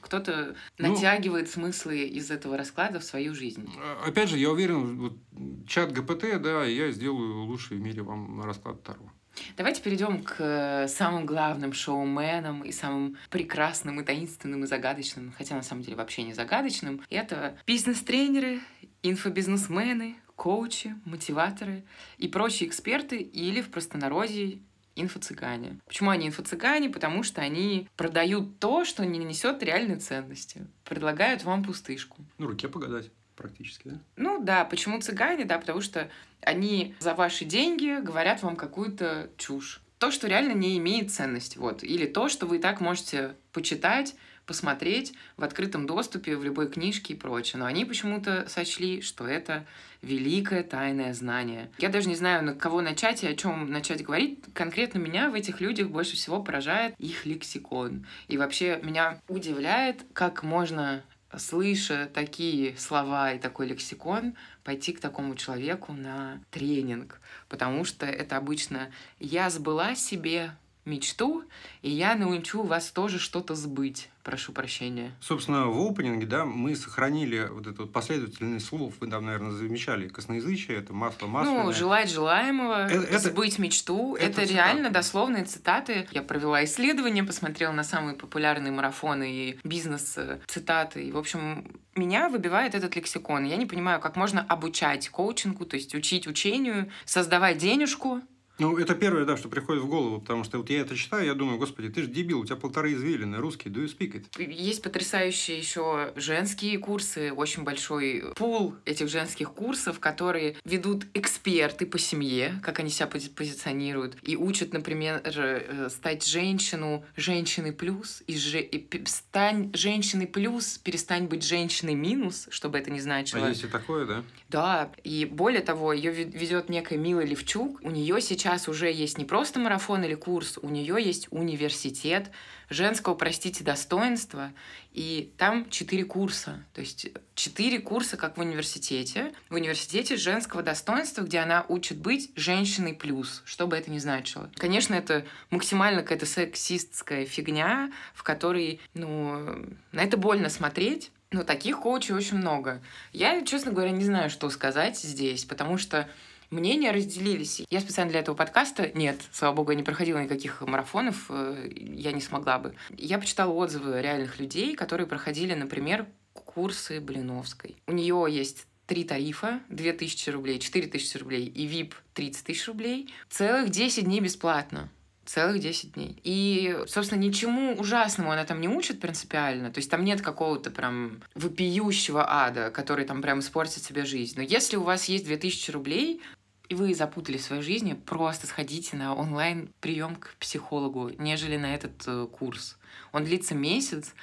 кто-то Ну- натягивает смыслы из этого расклада в свою жизнь. А, Опять же, я уверен, вот чат ГПТ, да, я сделаю лучший в мире вам расклад Таро. Давайте перейдем к э, самым главным шоуменам и самым прекрасным и таинственным и загадочным, хотя на самом деле вообще не загадочным. Это бизнес-тренеры, инфобизнесмены, коучи, мотиваторы и прочие эксперты или в простонародье инфо-цыгане. Почему они инфо-цыгане? Потому что они продают то, что не несет реальной ценности. Предлагают вам пустышку. Ну, руке погадать практически, да? Ну да, почему цыгане? Да, потому что они за ваши деньги говорят вам какую-то чушь. То, что реально не имеет ценности. Вот. Или то, что вы и так можете почитать, посмотреть в открытом доступе, в любой книжке и прочее. Но они почему-то сочли, что это великое тайное знание. Я даже не знаю, на кого начать и о чем начать говорить. Конкретно меня в этих людях больше всего поражает их лексикон. И вообще меня удивляет, как можно слыша такие слова и такой лексикон, пойти к такому человеку на тренинг. Потому что это обычно «я сбыла себе мечту, и я научу вас тоже что-то сбыть. Прошу прощения. Собственно, в опенинге, да, мы сохранили вот эту вот последовательность слов. Вы там, наверное, замечали косноязычие, это масло масляное. Ну, желать желаемого, Это- это- сбыть мечту. это Это, цитаты. реально дословные цитаты. Я провела исследование, посмотрела на самые популярные марафоны и бизнес-цитаты. И, в общем, меня выбивает этот лексикон. Я не понимаю, как можно обучать коучингу, то есть учить учению, создавать денежку, Ну, это первое, да, что приходит в голову, потому что вот я это читаю, я думаю, господи, ты же дебил, у тебя полторы извилины, русский, do you speak it? Есть потрясающие еще женские курсы, очень большой пул этих женских курсов, которые ведут эксперты по семье, как они себя пози- позиционируют, и учат, например, э, стать женщину женщиной плюс, и, же, и стань женщиной плюс, перестань быть женщиной минус, чтобы это не значило. А есть и такое, да? Да, и более того, ее ведет некая Мила Левчук. У нее сейчас уже есть не просто марафон или курс, у нее есть университет женского, простите, достоинства, и там четыре курса. То есть четыре курса, как в университете. В университете женского достоинства, где она учит быть женщиной плюс, что бы это ни значило. Конечно, это максимально какая-то сексистская фигня, в которой, ну, на это больно смотреть, но таких коучей очень много. Я, честно говоря, не знаю, что сказать здесь, потому что мнения разделились. Я специально для этого подкаста, нет, слава богу, я не проходила никаких марафонов, э, я не смогла бы. Я почитала отзывы реальных людей, которые проходили, например, курсы Блиновской. У нее есть три тарифа, 2000 рублей, 4000 рублей и VIP 30 тысяч рублей. Целых 10 дней бесплатно. Целых 10 дней. И, собственно, ничему ужасному она там не учит принципиально. То есть там нет какого-то прям вопиющего ада, который там прям испортит себе жизнь. Но если у вас есть 2000 рублей, и вы запутали в своей жизни, просто сходите на онлайн-прием к психологу, нежели на этот э, курс. Он длится месяц,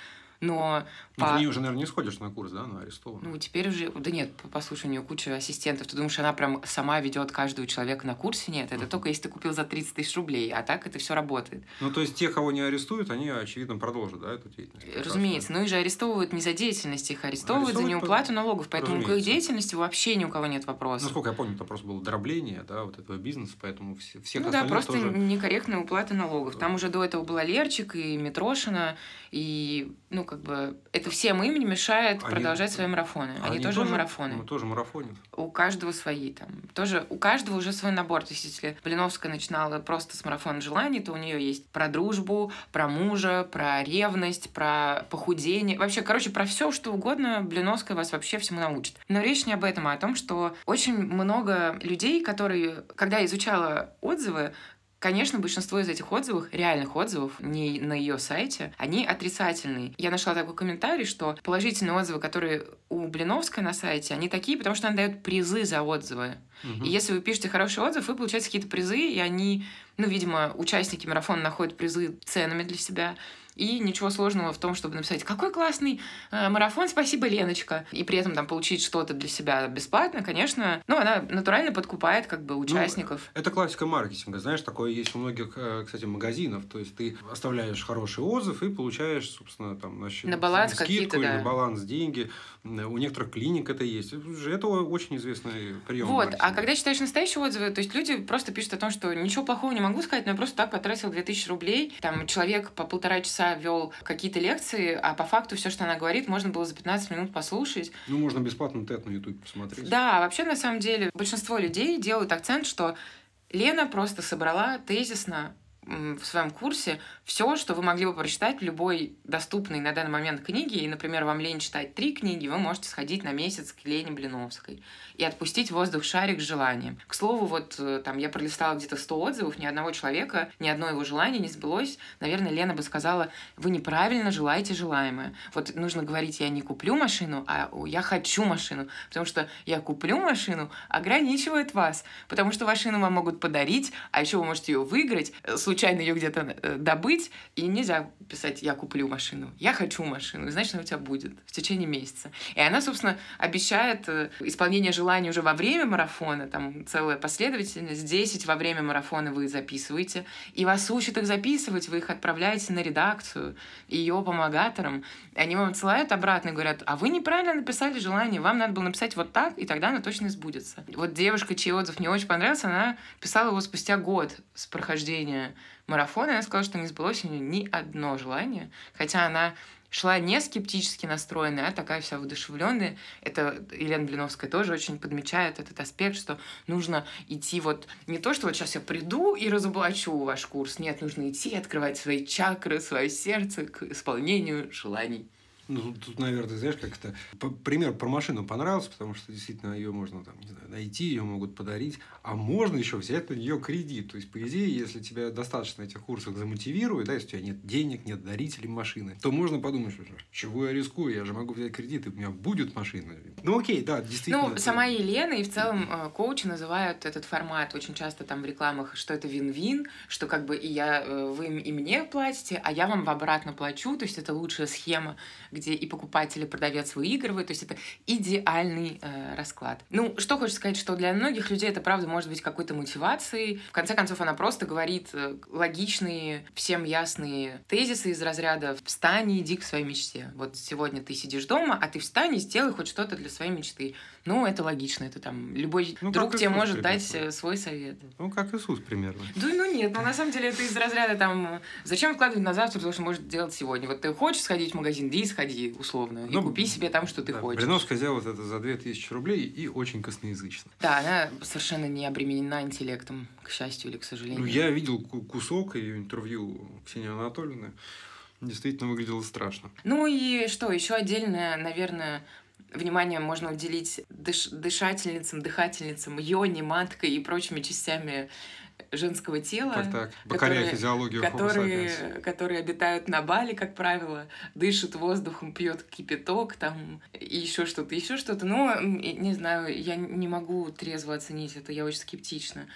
но Ну, по- Ты уже, наверное, не сходишь на курс, да, она арестована. ну, теперь уже... Да нет, послушай, у нее куча ассистентов. Ты думаешь, она прям сама ведет каждого человека на курсе? Нет, это Мгм. только если ты купил за 30 тысяч рублей. А так это все работает. Ну, то есть, те, кого не арестуют, они, очевидно, продолжат, да, эту деятельность? Разумеется. Ну, их же арестовывают не за деятельность, их арестовывают за Арестовывают по- неуплату налогов. Поэтому к их разумеется. деятельности вообще ни у кого нет вопросов. Насколько я помню, это просто было дробление, да, вот этого бизнеса, поэтому все, всех Ну да, просто тоже... некорректная уплата налогов. Там уже до этого была Лерчик и Митрошина, и, ну, как бы, это всем им не мешает Они- продолжать свои марафоны. Они, тоже, марафоны. Ну, тоже марафонят. У каждого свои там. Тоже у каждого уже свой набор. То есть, если Блиновская начинала просто с марафона желаний, то у нее есть про дружбу, про мужа, про ревность, про похудение. Вообще, короче, про все, что угодно Блиновская вас вообще всему научит. Но речь не об этом, а о том, что очень много людей, которые, когда я изучала отзывы, Конечно, большинство из этих отзывов, реальных отзывов, не на ее сайте, они отрицательные. Я нашла такой комментарий, что положительные отзывы, которые у Блиновской на сайте, они такие, потому что она дает призы за отзывы. Мгм. И если вы пишете хороший отзыв, вы получаете какие-то призы, и они, ну, видимо, участники марафона находят призы ценными для себя. И ничего сложного в том, чтобы написать «Какой классный э, марафон, спасибо, Леночка!» И при этом там получить что-то для себя бесплатно, конечно. Ну, она натурально подкупает как бы участников. Это классика маркетинга. Знаешь, такое есть у многих, э, кстати, магазинов. То есть, ты оставляешь хороший отзыв и получаешь, собственно, там, значит, На баланс скидку или да. на баланс деньги. У некоторых клиник это есть. Это очень известный прием. Вот, а когда читаешь настоящие отзывы, то есть люди просто пишут о том, что ничего плохого не могу сказать, но я просто так потратил 2000 рублей. Там человек по полтора часа вел какие-то лекции, а по факту все, что она говорит, можно было за 15 минут послушать. Ну, можно бесплатно TED на YouTube посмотреть. Да, вообще, на самом деле, большинство людей делают акцент, что Лена просто собрала тезисно в своем курсе все, что вы могли бы прочитать в любой доступной на данный момент книге. И, например, вам лень читать три книги, вы можете сходить на месяц к Лене Блиновской и отпустить воздух шарик с желанием. К слову, вот э, там я пролистала где-то 100 отзывов, ни одного человека, ни одно его желание не сбылось. Наверное, Лена бы сказала, вы неправильно желаете желаемое. Вот нужно говорить, я не куплю машину, а я хочу машину. Потому что я куплю машину ограничивает вас. Потому что машину вам могут подарить, а еще вы можете ее выиграть, э, случайно ее где-то э, добыть, и нельзя писать «я куплю машину». «Я хочу машину», и значит, она у тебя будет в течение месяца. И она, собственно, обещает э, исполнение желаний уже во время марафона, там целая последовательность, 10 во время марафона вы записываете, и вас учат их записывать, вы их отправляете на редакцию, ее помогаторам, они вам отсылают обратно и говорят, а вы неправильно написали желание, вам надо было написать вот так, и тогда оно точно сбудется. Вот девушка, чей отзыв мне очень понравился, она писала его спустя год с прохождения марафон, и она сказала, что не сбылось у нее ни одно желание, хотя она шла не скептически настроенная, а такая вся воодушевленная. Это Елена Блиновская тоже очень подмечает этот аспект, что нужно идти вот не то, что вот сейчас я приду и разоблачу ваш курс. Нет, нужно идти и открывать свои чакры, свое сердце к исполнению желаний. Ну, тут, наверное, знаешь, как это... Пример про машину понравился, потому что действительно ее можно там, не знаю, найти, ее могут подарить, а можно еще взять на нее кредит. То есть, по идее, если тебя достаточно этих курсах замотивирует, да, если у тебя нет денег, нет дарителей машины, то можно подумать, что чего я рискую, я же могу взять кредит, и у меня будет машина. Ну, окей, да, действительно. Ну, это... сама Елена и в целом э, коучи называют этот формат очень часто там в рекламах, что это вин-вин, что как бы и я, э, вы и мне платите, а я вам обратно плачу, то есть это лучшая схема где и покупатель, и продавец выигрывают. То есть это идеальный э, расклад. Ну, что хочется сказать, что для многих людей это правда может быть какой-то мотивацией. В конце концов, она просто говорит э, логичные, всем ясные тезисы из разряда «встань и иди к своей мечте». Вот сегодня ты сидишь дома, а ты встань и сделай хоть что-то для своей мечты. Ну, это логично, это там любой ну, друг тебе Иисус может примерно. дать свой совет. Ну, как Иисус примерно. Да, ну нет, но на самом деле это из разряда там, зачем вкладывать на завтра то, что может делать сегодня? Вот ты хочешь сходить в магазин, да и сходи, условно, ну, и купи себе там, что ты да, хочешь. Блиновская сделала это за 2000 рублей и очень косноязычно. Да, она совершенно не обременена интеллектом, к счастью или к сожалению. Ну, я видел кусок ее интервью Ксении Анатольевны. Действительно выглядело страшно. Ну и что, еще отдельное, наверное, внимание можно уделить дыш дышательницам, дыхательницам, йоне, маткой и прочими частями женского тела, так, так. которые, которые, которые обитают на Бали, как правило, дышат воздухом, пьет кипяток, там и еще что-то, еще что-то. Но не знаю, я не могу трезво оценить это, я очень скептична.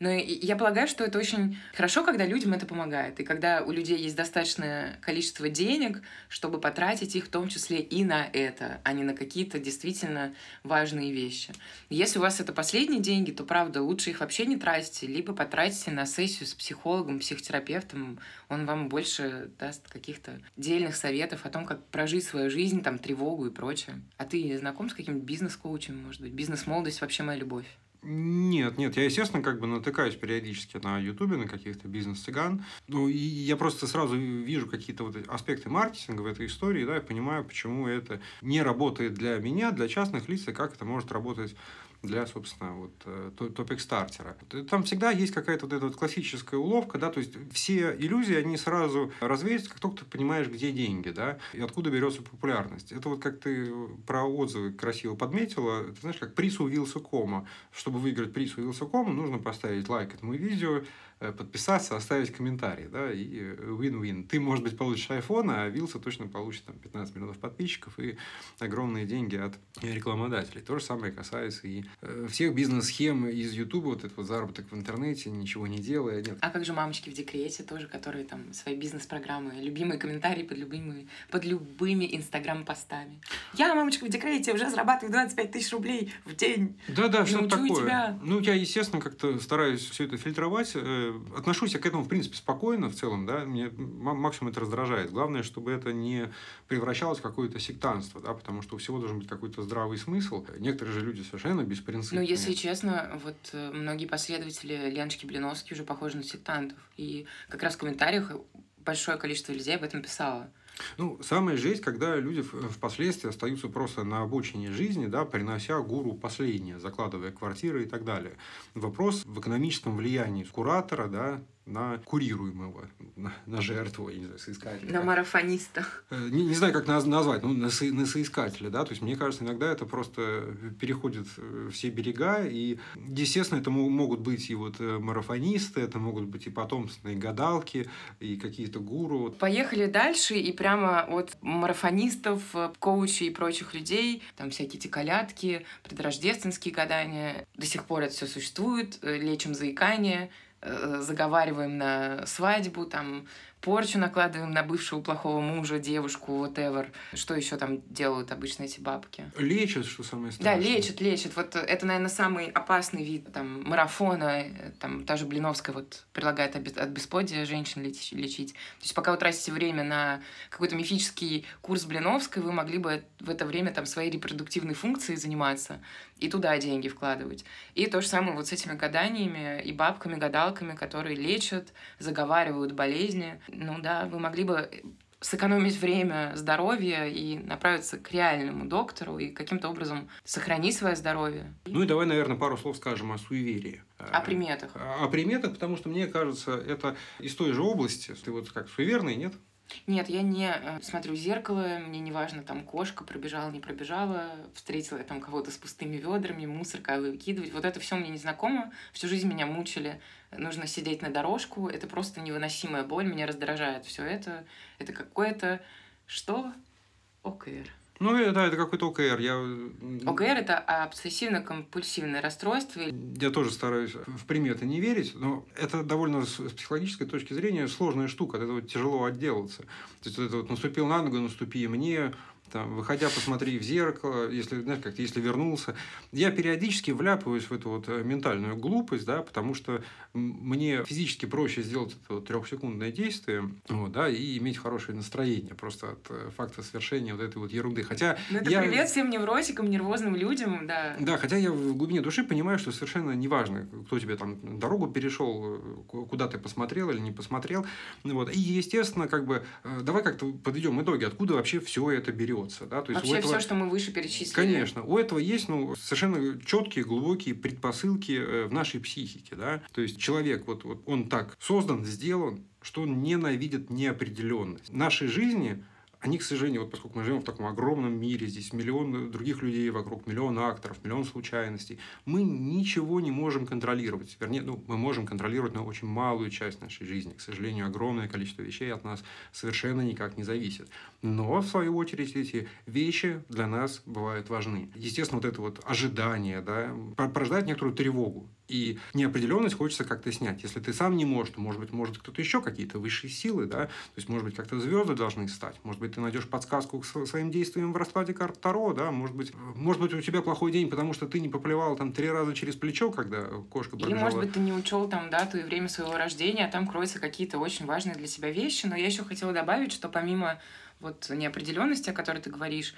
Но я полагаю, что это очень хорошо, когда людям это помогает. И когда у людей есть достаточное количество денег, чтобы потратить их в том числе и на это, а не на какие-то действительно важные вещи. Если у вас это последние деньги, то, правда, лучше их вообще не тратите, либо потратите на сессию с психологом, психотерапевтом. Он вам больше даст каких-то дельных советов о том, как прожить свою жизнь, там, тревогу и прочее. А ты знаком с каким-нибудь бизнес-коучем, может быть? Бизнес-молодость вообще моя любовь. Нет, нет, я, естественно, как бы натыкаюсь периодически на Ютубе, на каких-то бизнес-цыган. Ну, и я просто сразу вижу какие-то вот аспекты маркетинга в этой истории, да, и понимаю, почему это не работает для меня, для частных лиц, и как это может работать для, собственно, вот э, топик-стартера. Там всегда есть какая-то вот эта вот классическая уловка, да, то есть все иллюзии, они сразу развеются, как только ты понимаешь, где деньги, да, и откуда берется популярность. Это вот как ты про отзывы красиво подметила, ты знаешь, как приз у Вилсакома. Чтобы выиграть приз у Вилсакома, нужно поставить лайк этому видео, Э, подписаться, оставить комментарий, да, и win-win. Ты, может быть, получишь iPhone, а Вилса точно получит там 15 миллионов подписчиков и огромные деньги от рекламодателей. То же самое касается и э, всех бизнес-схем из YouTube, вот этот вот заработок в интернете, ничего не делая. Нет. А как же мамочки в декрете тоже, которые там свои бизнес-программы, любимые комментарии под любыми, под любыми инстаграм-постами. Я, мамочка в декрете, уже зарабатываю 25 тысяч рублей в день. Да-да, что такое. Тебя. Ну, я, естественно, как-то стараюсь все это фильтровать, э, отношусь я к этому, в принципе, спокойно в целом, да, мне максимум это раздражает. Главное, чтобы это не превращалось в какое-то сектанство, да, потому что у всего должен быть какой-то здравый смысл. Некоторые же люди совершенно беспринципные. Ну, если честно, вот э, многие последователи Леночки Блиновски уже похожи на сектантов. И как раз в комментариях большое количество людей об этом писало. Ну, самая жесть, когда люди впоследствии остаются просто на обочине жизни, да, принося гуру последнее, закладывая квартиры и так далее. Вопрос в экономическом влиянии куратора, да, на курируемого, на, на жертву, я не знаю, соискателя. На марафониста. Э, не, не знаю, как назвать, ну, на, со, на соискателя, да, то есть, мне кажется, иногда это просто переходит э, все берега, и, естественно, это могут быть и вот э, марафонисты, это могут быть и потомственные гадалки, и какие-то гуру. Поехали дальше, и прямо от марафонистов, коучей и прочих людей, там всякие эти колядки, предрождественские гадания, до сих пор это все существует, лечим заикание, Э, заговариваем на свадьбу, там порчу накладываем на бывшего плохого мужа, девушку, whatever. Что еще там делают обычно эти бабки? Лечат, что самое страшное. Да, лечат, лечат. Вот это, наверное, самый опасный вид там, марафона. Там та же Блиновская вот предлагает от бесплодия женщин лечить. То есть пока вы тратите время на какой-то мифический курс Блиновской, вы могли бы в это время там своей репродуктивной функцией заниматься и туда деньги вкладывать. И то же самое вот с этими гаданиями и бабками, гадалками, которые лечат, заговаривают болезни. Ну да, вы могли бы сэкономить время, здоровье и направиться к реальному доктору и каким-то образом сохранить свое здоровье. Ну и давай, наверное, пару слов скажем о суеверии. О приметах. О приметах, потому что мне кажется, это из той же области. Ты вот как суеверный, нет? Нет, я не э, смотрю в зеркало, мне не важно, там кошка пробежала, не пробежала, встретила я там кого-то с пустыми ведрами, мусорка выкидывать. Вот это все мне не знакомо. Всю жизнь меня мучили. Нужно сидеть на дорожку. Это просто невыносимая боль, меня раздражает все это. Это какое-то... Что? ОКР. Ну, да, это какой-то ОКР. Я... ОКР – это обсессивно-компульсивное расстройство. Я тоже стараюсь в приметы не верить, но это довольно с психологической точки зрения сложная штука. От этого тяжело отделаться. То есть, это вот наступил на ногу, наступи мне, там, выходя, посмотри в зеркало, если, знаешь, как если вернулся. Я периодически вляпываюсь в эту вот э, ментальную глупость, да, потому что мне физически проще сделать это вот трехсекундное действие, вот, да, и иметь хорошее настроение просто от э, факта совершения вот этой вот ерунды. Хотя ну, это я... привет всем невротикам, нервозным людям, да. Да, хотя я в глубине души понимаю, что совершенно неважно, кто тебе там дорогу перешел, э, куда ты посмотрел или не посмотрел. Вот. И, естественно, как бы, давай как-то подведем итоги, откуда вообще все это берет берется. Да? То есть Вообще этого... все, что мы выше перечислили. Конечно. У этого есть ну, совершенно четкие, глубокие предпосылки э, в нашей психике. Да? То есть человек, вот, вот он так создан, сделан, что он ненавидит неопределенность. В нашей жизни они, к сожалению, вот поскольку мы живем в таком огромном мире, здесь миллион других людей вокруг, миллион акторов, миллион случайностей, мы ничего не можем контролировать. Вернее, ну, мы можем контролировать, но очень малую часть нашей жизни. К сожалению, огромное количество вещей от нас совершенно никак не зависит. Но, в свою очередь, эти вещи для нас бывают важны. Естественно, вот это вот ожидание, да, порождает некоторую тревогу. И неопределенность хочется как-то снять. Если ты сам не можешь, то, может быть, может кто-то еще какие-то высшие силы, да, то есть, может быть, как-то звезды должны стать, может быть, ты найдешь подсказку к своим действиям в раскладе карт Таро, да, может быть, может быть, у тебя плохой день, потому что ты не поплевал там три раза через плечо, когда кошка пробежала. Или, может быть, ты не учел там дату и время своего рождения, а там кроются какие-то очень важные для тебя вещи, но я еще хотела добавить, что помимо вот неопределенности, о которой ты говоришь,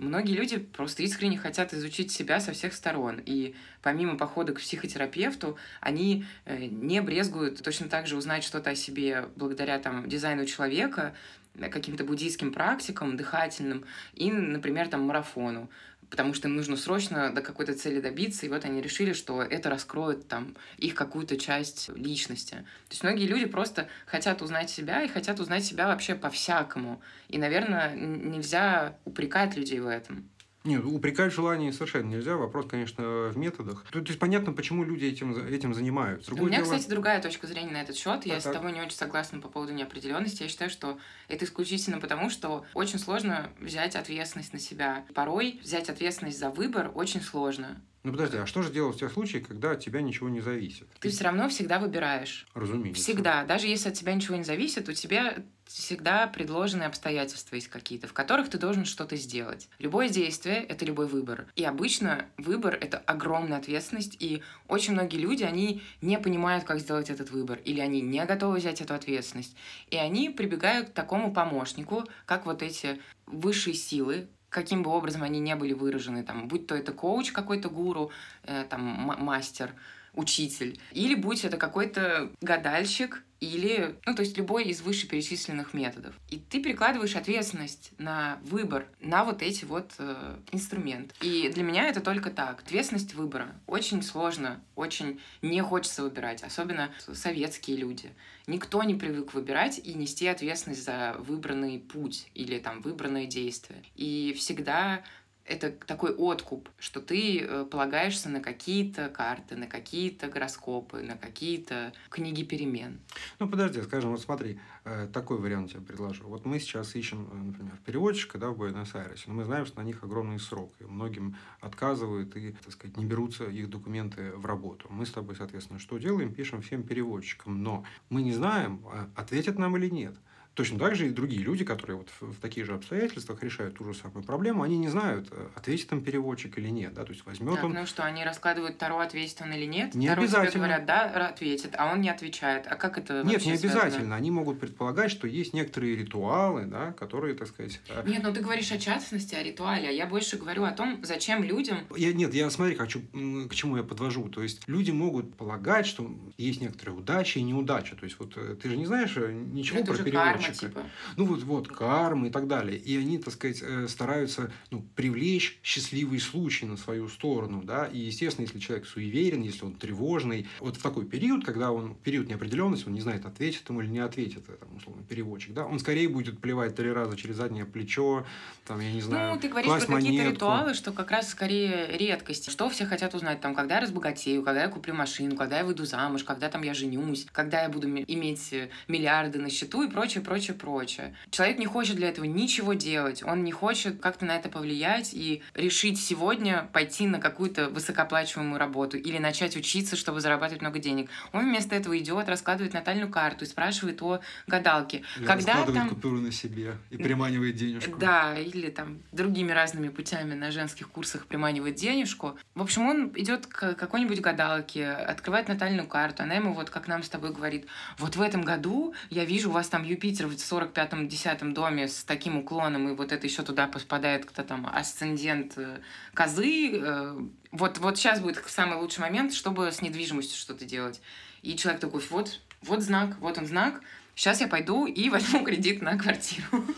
Многие люди просто искренне хотят изучить себя со всех сторон. И помимо похода к психотерапевту, они э, не брезгуют точно так же узнать что-то о себе благодаря там, дизайну человека, э, каким-то буддийским практикам, дыхательным и, например, там, марафону потому что им нужно срочно до какой-то цели добиться, и вот они решили, что это раскроет там их какую-то часть личности. То есть многие люди просто хотят узнать себя и хотят узнать себя вообще по-всякому. И, наверное, нельзя упрекать людей в этом. Нет, упрекать желание совершенно нельзя. Вопрос, конечно, в методах. То, то есть понятно, почему люди этим, этим занимаются. Другое У меня, дело... кстати, другая точка зрения на этот счет. Я так. с тобой не очень согласна по поводу неопределенности. Я считаю, что это исключительно потому, что очень сложно взять ответственность на себя. Порой взять ответственность за выбор очень сложно. Ну подожди, а что же делать в тех случаях, когда от тебя ничего не зависит? Ты все равно всегда выбираешь. Разумеется. Всегда. Даже если от тебя ничего не зависит, у тебя всегда предложены обстоятельства есть какие-то, в которых ты должен что-то сделать. Любое действие — это любой выбор. И обычно выбор — это огромная ответственность, и очень многие люди, они не понимают, как сделать этот выбор, или они не готовы взять эту ответственность. И они прибегают к такому помощнику, как вот эти высшие силы, каким бы образом они не были выражены, там, будь то это коуч какой-то гуру, э, там, мастер, учитель, или будь это какой-то гадальщик, или, ну, то есть любой из вышеперечисленных методов. И ты перекладываешь ответственность на выбор, на вот эти вот э, инструменты. И для меня это только так. Ответственность выбора. Очень сложно, очень не хочется выбирать, особенно советские люди. Никто не привык выбирать и нести ответственность за выбранный путь или там выбранное действие. И всегда это такой откуп, что ты э, полагаешься на какие-то карты, на какие-то гороскопы, на какие-то книги перемен. Ну, подожди, скажем, вот смотри, э, такой вариант я предложу. Вот мы сейчас ищем, э, например, переводчика да, в Буэнос-Айресе, но мы знаем, что на них огромный срок, и многим отказывают и, так сказать, не берутся их документы в работу. Мы с тобой, соответственно, что делаем? Пишем всем переводчикам, но мы не знаем, ответят нам или нет. Точно так же и другие люди, которые вот в, в таких же обстоятельствах решают ту же самую проблему, они не знают, э, ответит им переводчик или нет. Да? То есть возьмет так, он... Ну что, они раскладывают Таро, ответит он или нет? Не Таро обязательно. тебе говорят, да, ответит, а он не отвечает. А как это Нет, не обязательно. Связано? Они могут предполагать, что есть некоторые ритуалы, да, которые, так сказать... Э, нет, ну ты говоришь о частности, о ритуале, а я больше говорю о том, зачем людям... Я, нет, я смотри, хочу, к чему я подвожу. То есть люди могут полагать, что есть некоторые удачи и неудачи. То есть вот э, ты же не знаешь ничего это про уже Карма, типа. Ну вот, вот, кармы и так далее. И они, так сказать, э, стараются ну, привлечь счастливый случай на свою сторону, да, и, естественно, если человек суеверен, если он тревожный, вот в такой период, когда он, период неопределенности, он не знает, ответит ему или не ответит, э, там, условно, переводчик, да, он скорее будет плевать три раза через заднее плечо, там, я не знаю, Ну, ты говоришь про какие-то ритуалы, что как раз скорее редкость. Что все хотят узнать, там, когда я разбогатею, когда я куплю машину, когда я выйду замуж, когда там я женюсь, когда я буду иметь э, миллиарды на счету и прочее, прочее, прочее. Человек не хочет для этого ничего делать, он не хочет как-то на это повлиять и решить сегодня пойти на какую-то высокооплачиваемую работу или начать учиться, чтобы зарабатывать много денег. Он вместо этого идет, раскладывает натальную карту и спрашивает о гадалке. Или Когда там... купюру на себе и приманивает денежку. Да, или там другими разными путями на женских курсах приманивает денежку. В общем, он идет к какой-нибудь гадалке, открывает натальную карту, она ему вот как нам с тобой говорит, вот в этом году я вижу у вас там Юпитер в 45 там десятом доме с таким уклоном, и вот это еще туда попадает кто там асцендент э, козы, э, вот, вот сейчас будет самый лучший момент, чтобы с недвижимостью что-то делать. И человек такой, вот, вот знак, вот он знак, сейчас я пойду и возьму кредит на квартиру.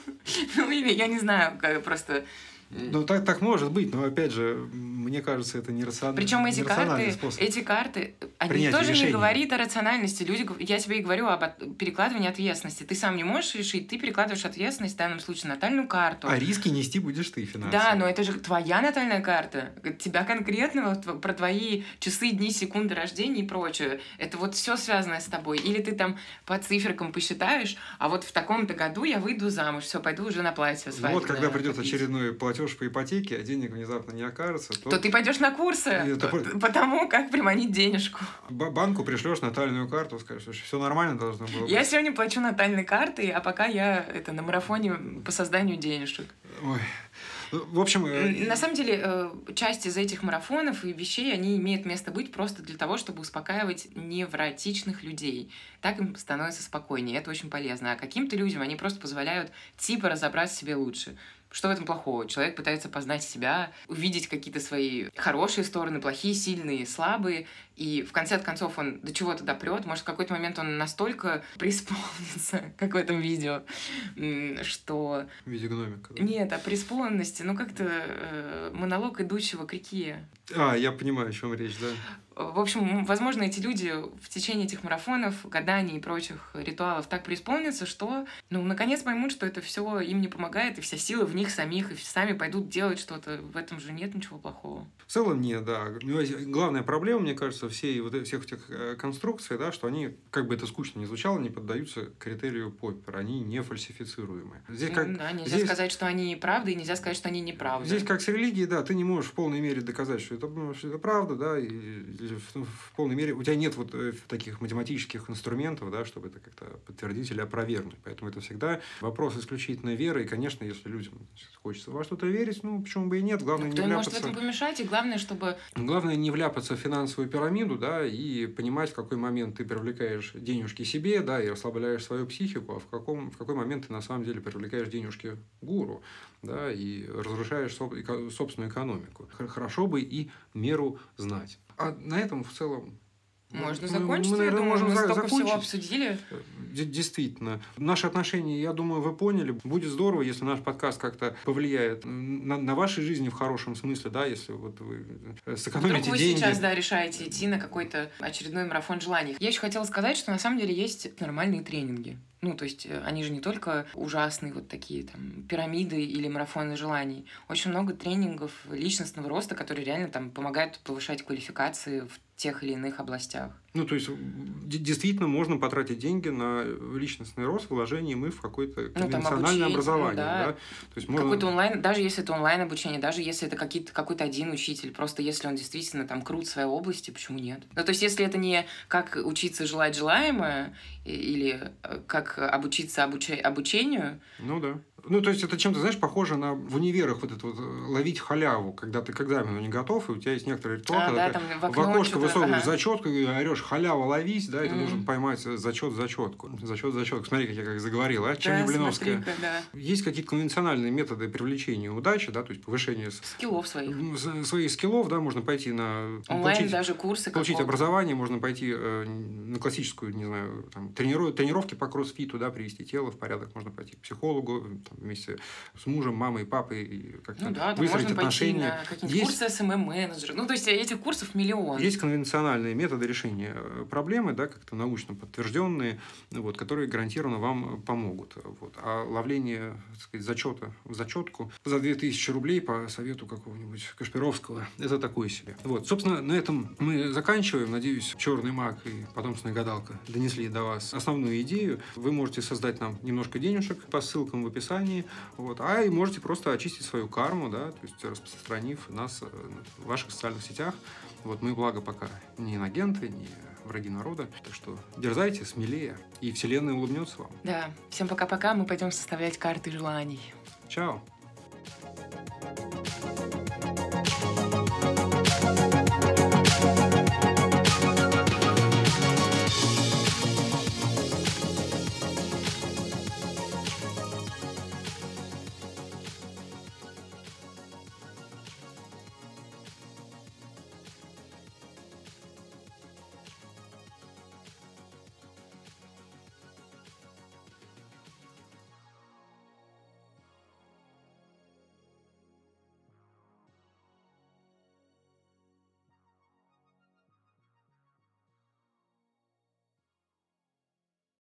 Ну, или я не знаю, просто ну, так, так может быть, но опять же, мне кажется, это не рационально. Причем эти карты, способ эти карты, они тоже решения. не говорят о рациональности. Люди, я тебе и говорю об перекладывании ответственности. Ты сам не можешь решить, ты перекладываешь ответственность, в данном случае, натальную карту. А риски нести будешь ты финансово. Да, но это же твоя натальная карта. Тебя конкретно, вот, про твои часы, дни, секунды рождения и прочее. Это вот все связано с тобой. Или ты там по циферкам посчитаешь, а вот в таком-то году я выйду замуж, все, пойду уже на платье свадебное. Вот когда придет очередной платеж платеж по ипотеке, а денег внезапно не окажется, то, то ты пойдешь на курсы это... по тому, как приманить денежку. Банку пришлешь натальную карту, скажешь, что все нормально должно было быть. Я сегодня плачу натальной картой, а пока я это на марафоне по созданию денежек. Ой. В общем... Э, на самом деле, э, часть из этих марафонов и вещей, они имеют место быть просто для того, чтобы успокаивать невротичных людей. Так им становится спокойнее, это очень полезно. А каким-то людям они просто позволяют типа разобрать себе лучше. Что в этом плохого? Человек пытается познать себя, увидеть какие-то свои хорошие стороны, плохие, сильные, слабые, и в конце концов он до чего-то допрет. Может, в какой-то момент он настолько преисполнится, как в этом видео, что... В виде гномика, да? Нет, о преисполненности, ну как-то э, монолог идущего к реке. А, я понимаю, о чем речь, да. В общем, возможно, эти люди в течение этих марафонов, гаданий и прочих ритуалов так преисполнятся, что, ну, наконец поймут, что это все им не помогает, и вся сила в них самих, и сами пойдут делать что-то. В этом же нет ничего плохого. В целом нет, да. Главная проблема, мне кажется, всей, вот, всех этих э, конструкций, да, что они, как бы это скучно не звучало, не поддаются критерию Поппера. Они не фальсифицируемые. Здесь как, да, нельзя здесь... сказать, что они правда, и нельзя сказать, что они неправы. Здесь как с религией, да, ты не можешь в полной мере доказать, что это, что это правда, да, и в, в полной мере у тебя нет вот э, таких математических инструментов, да, чтобы это как-то подтвердить или опровергнуть. Поэтому это всегда вопрос исключительно веры. И, конечно, если людям хочется во что-то верить, ну, почему бы и нет. Главное Кто не вляпаться... может в этом помешать, и главное, чтобы... Главное не вляпаться в финансовую пирамиду, да, и понимать, в какой момент ты привлекаешь денежки себе, да, и расслабляешь свою психику, а в, каком, в какой момент ты на самом деле привлекаешь денежки гуру, да, и разрушаешь собственную экономику. Хорошо бы и меру знать. А на этом в целом можно закончить, мы, наверное, я думаю, можем мы столько закончить. всего обсудили. Действительно. Наши отношения, я думаю, вы поняли. Будет здорово, если наш подкаст как-то повлияет на, на вашей жизни в хорошем смысле, да, если вот вы сэкономите Вдруг вы деньги. сейчас, да, решаете идти на какой-то очередной марафон желаний. Я еще хотела сказать, что на самом деле есть нормальные тренинги. Ну, то есть э, они же не только ужасные вот такие там пирамиды или марафоны желаний. Очень много тренингов личностного роста, которые реально там помогают повышать квалификации в тех или иных областях. Ну, то есть, действительно можно потратить деньги на личностный рост, вложение мы в какое-то конвенциональное ну, образование. Да. Да? То есть можно... Какой-то онлайн, даже если это онлайн обучение, даже если это какие-то, какой-то один учитель, просто если он действительно там крут в своей области, почему нет? Ну, то есть, если это не как учиться желать желаемое, или э, как обучиться обуч... обучению. Ну да. Ну, то есть, это чем-то, знаешь, похоже на в универах вот это вот э, ловить халяву, когда ты к экзамену не готов, и у тебя есть некоторый ритуал, а, когда да, ты в, в окошко высовываешь ага. зачетку и орешь халява ловись, да, и ты mm. должен поймать зачет зачетку. Зачет зачетку. Смотри, как я как заговорил, а? Чем да, не Блиновская. Да. Есть какие-то конвенциональные методы привлечения удачи, да, то есть повышение скиллов своих. Своих скиллов, да, можно пойти на онлайн получить, даже курсы. Получить образование, можно пойти э, на классическую, не знаю, там, трениру, тренировки по кроссфиту, да, привести тело в порядок, можно пойти к психологу там, вместе с мужем, мамой, папой, как-то ну, да, выстроить можно отношения. Пойти на какие-нибудь есть... курсы SMM-менеджера. Ну, то есть этих курсов миллион. Есть конвенциональные методы решения э, проблемы, да, как-то научно подтвержденные, вот, которые гарантированно вам помогут. Вот. А ловление, так сказать, зачета в зачетку за 2000 рублей по совету какого-нибудь Кашпировского, это такое себе. Вот. Собственно, на этом мы заканчиваем. Надеюсь, черный маг и потомственная гадалка донесли до вас основную идею. Вы можете создать нам немножко денежек по ссылкам в описании желании, вот, а и можете просто очистить свою карму, да, то есть распространив нас э, в ваших социальных сетях. Вот мы, благо, пока не инагенты, не враги народа. Так что дерзайте, смелее, и вселенная улыбнется вам. Да. Всем пока-пока. Мы пойдем составлять карты желаний. Чао. thank you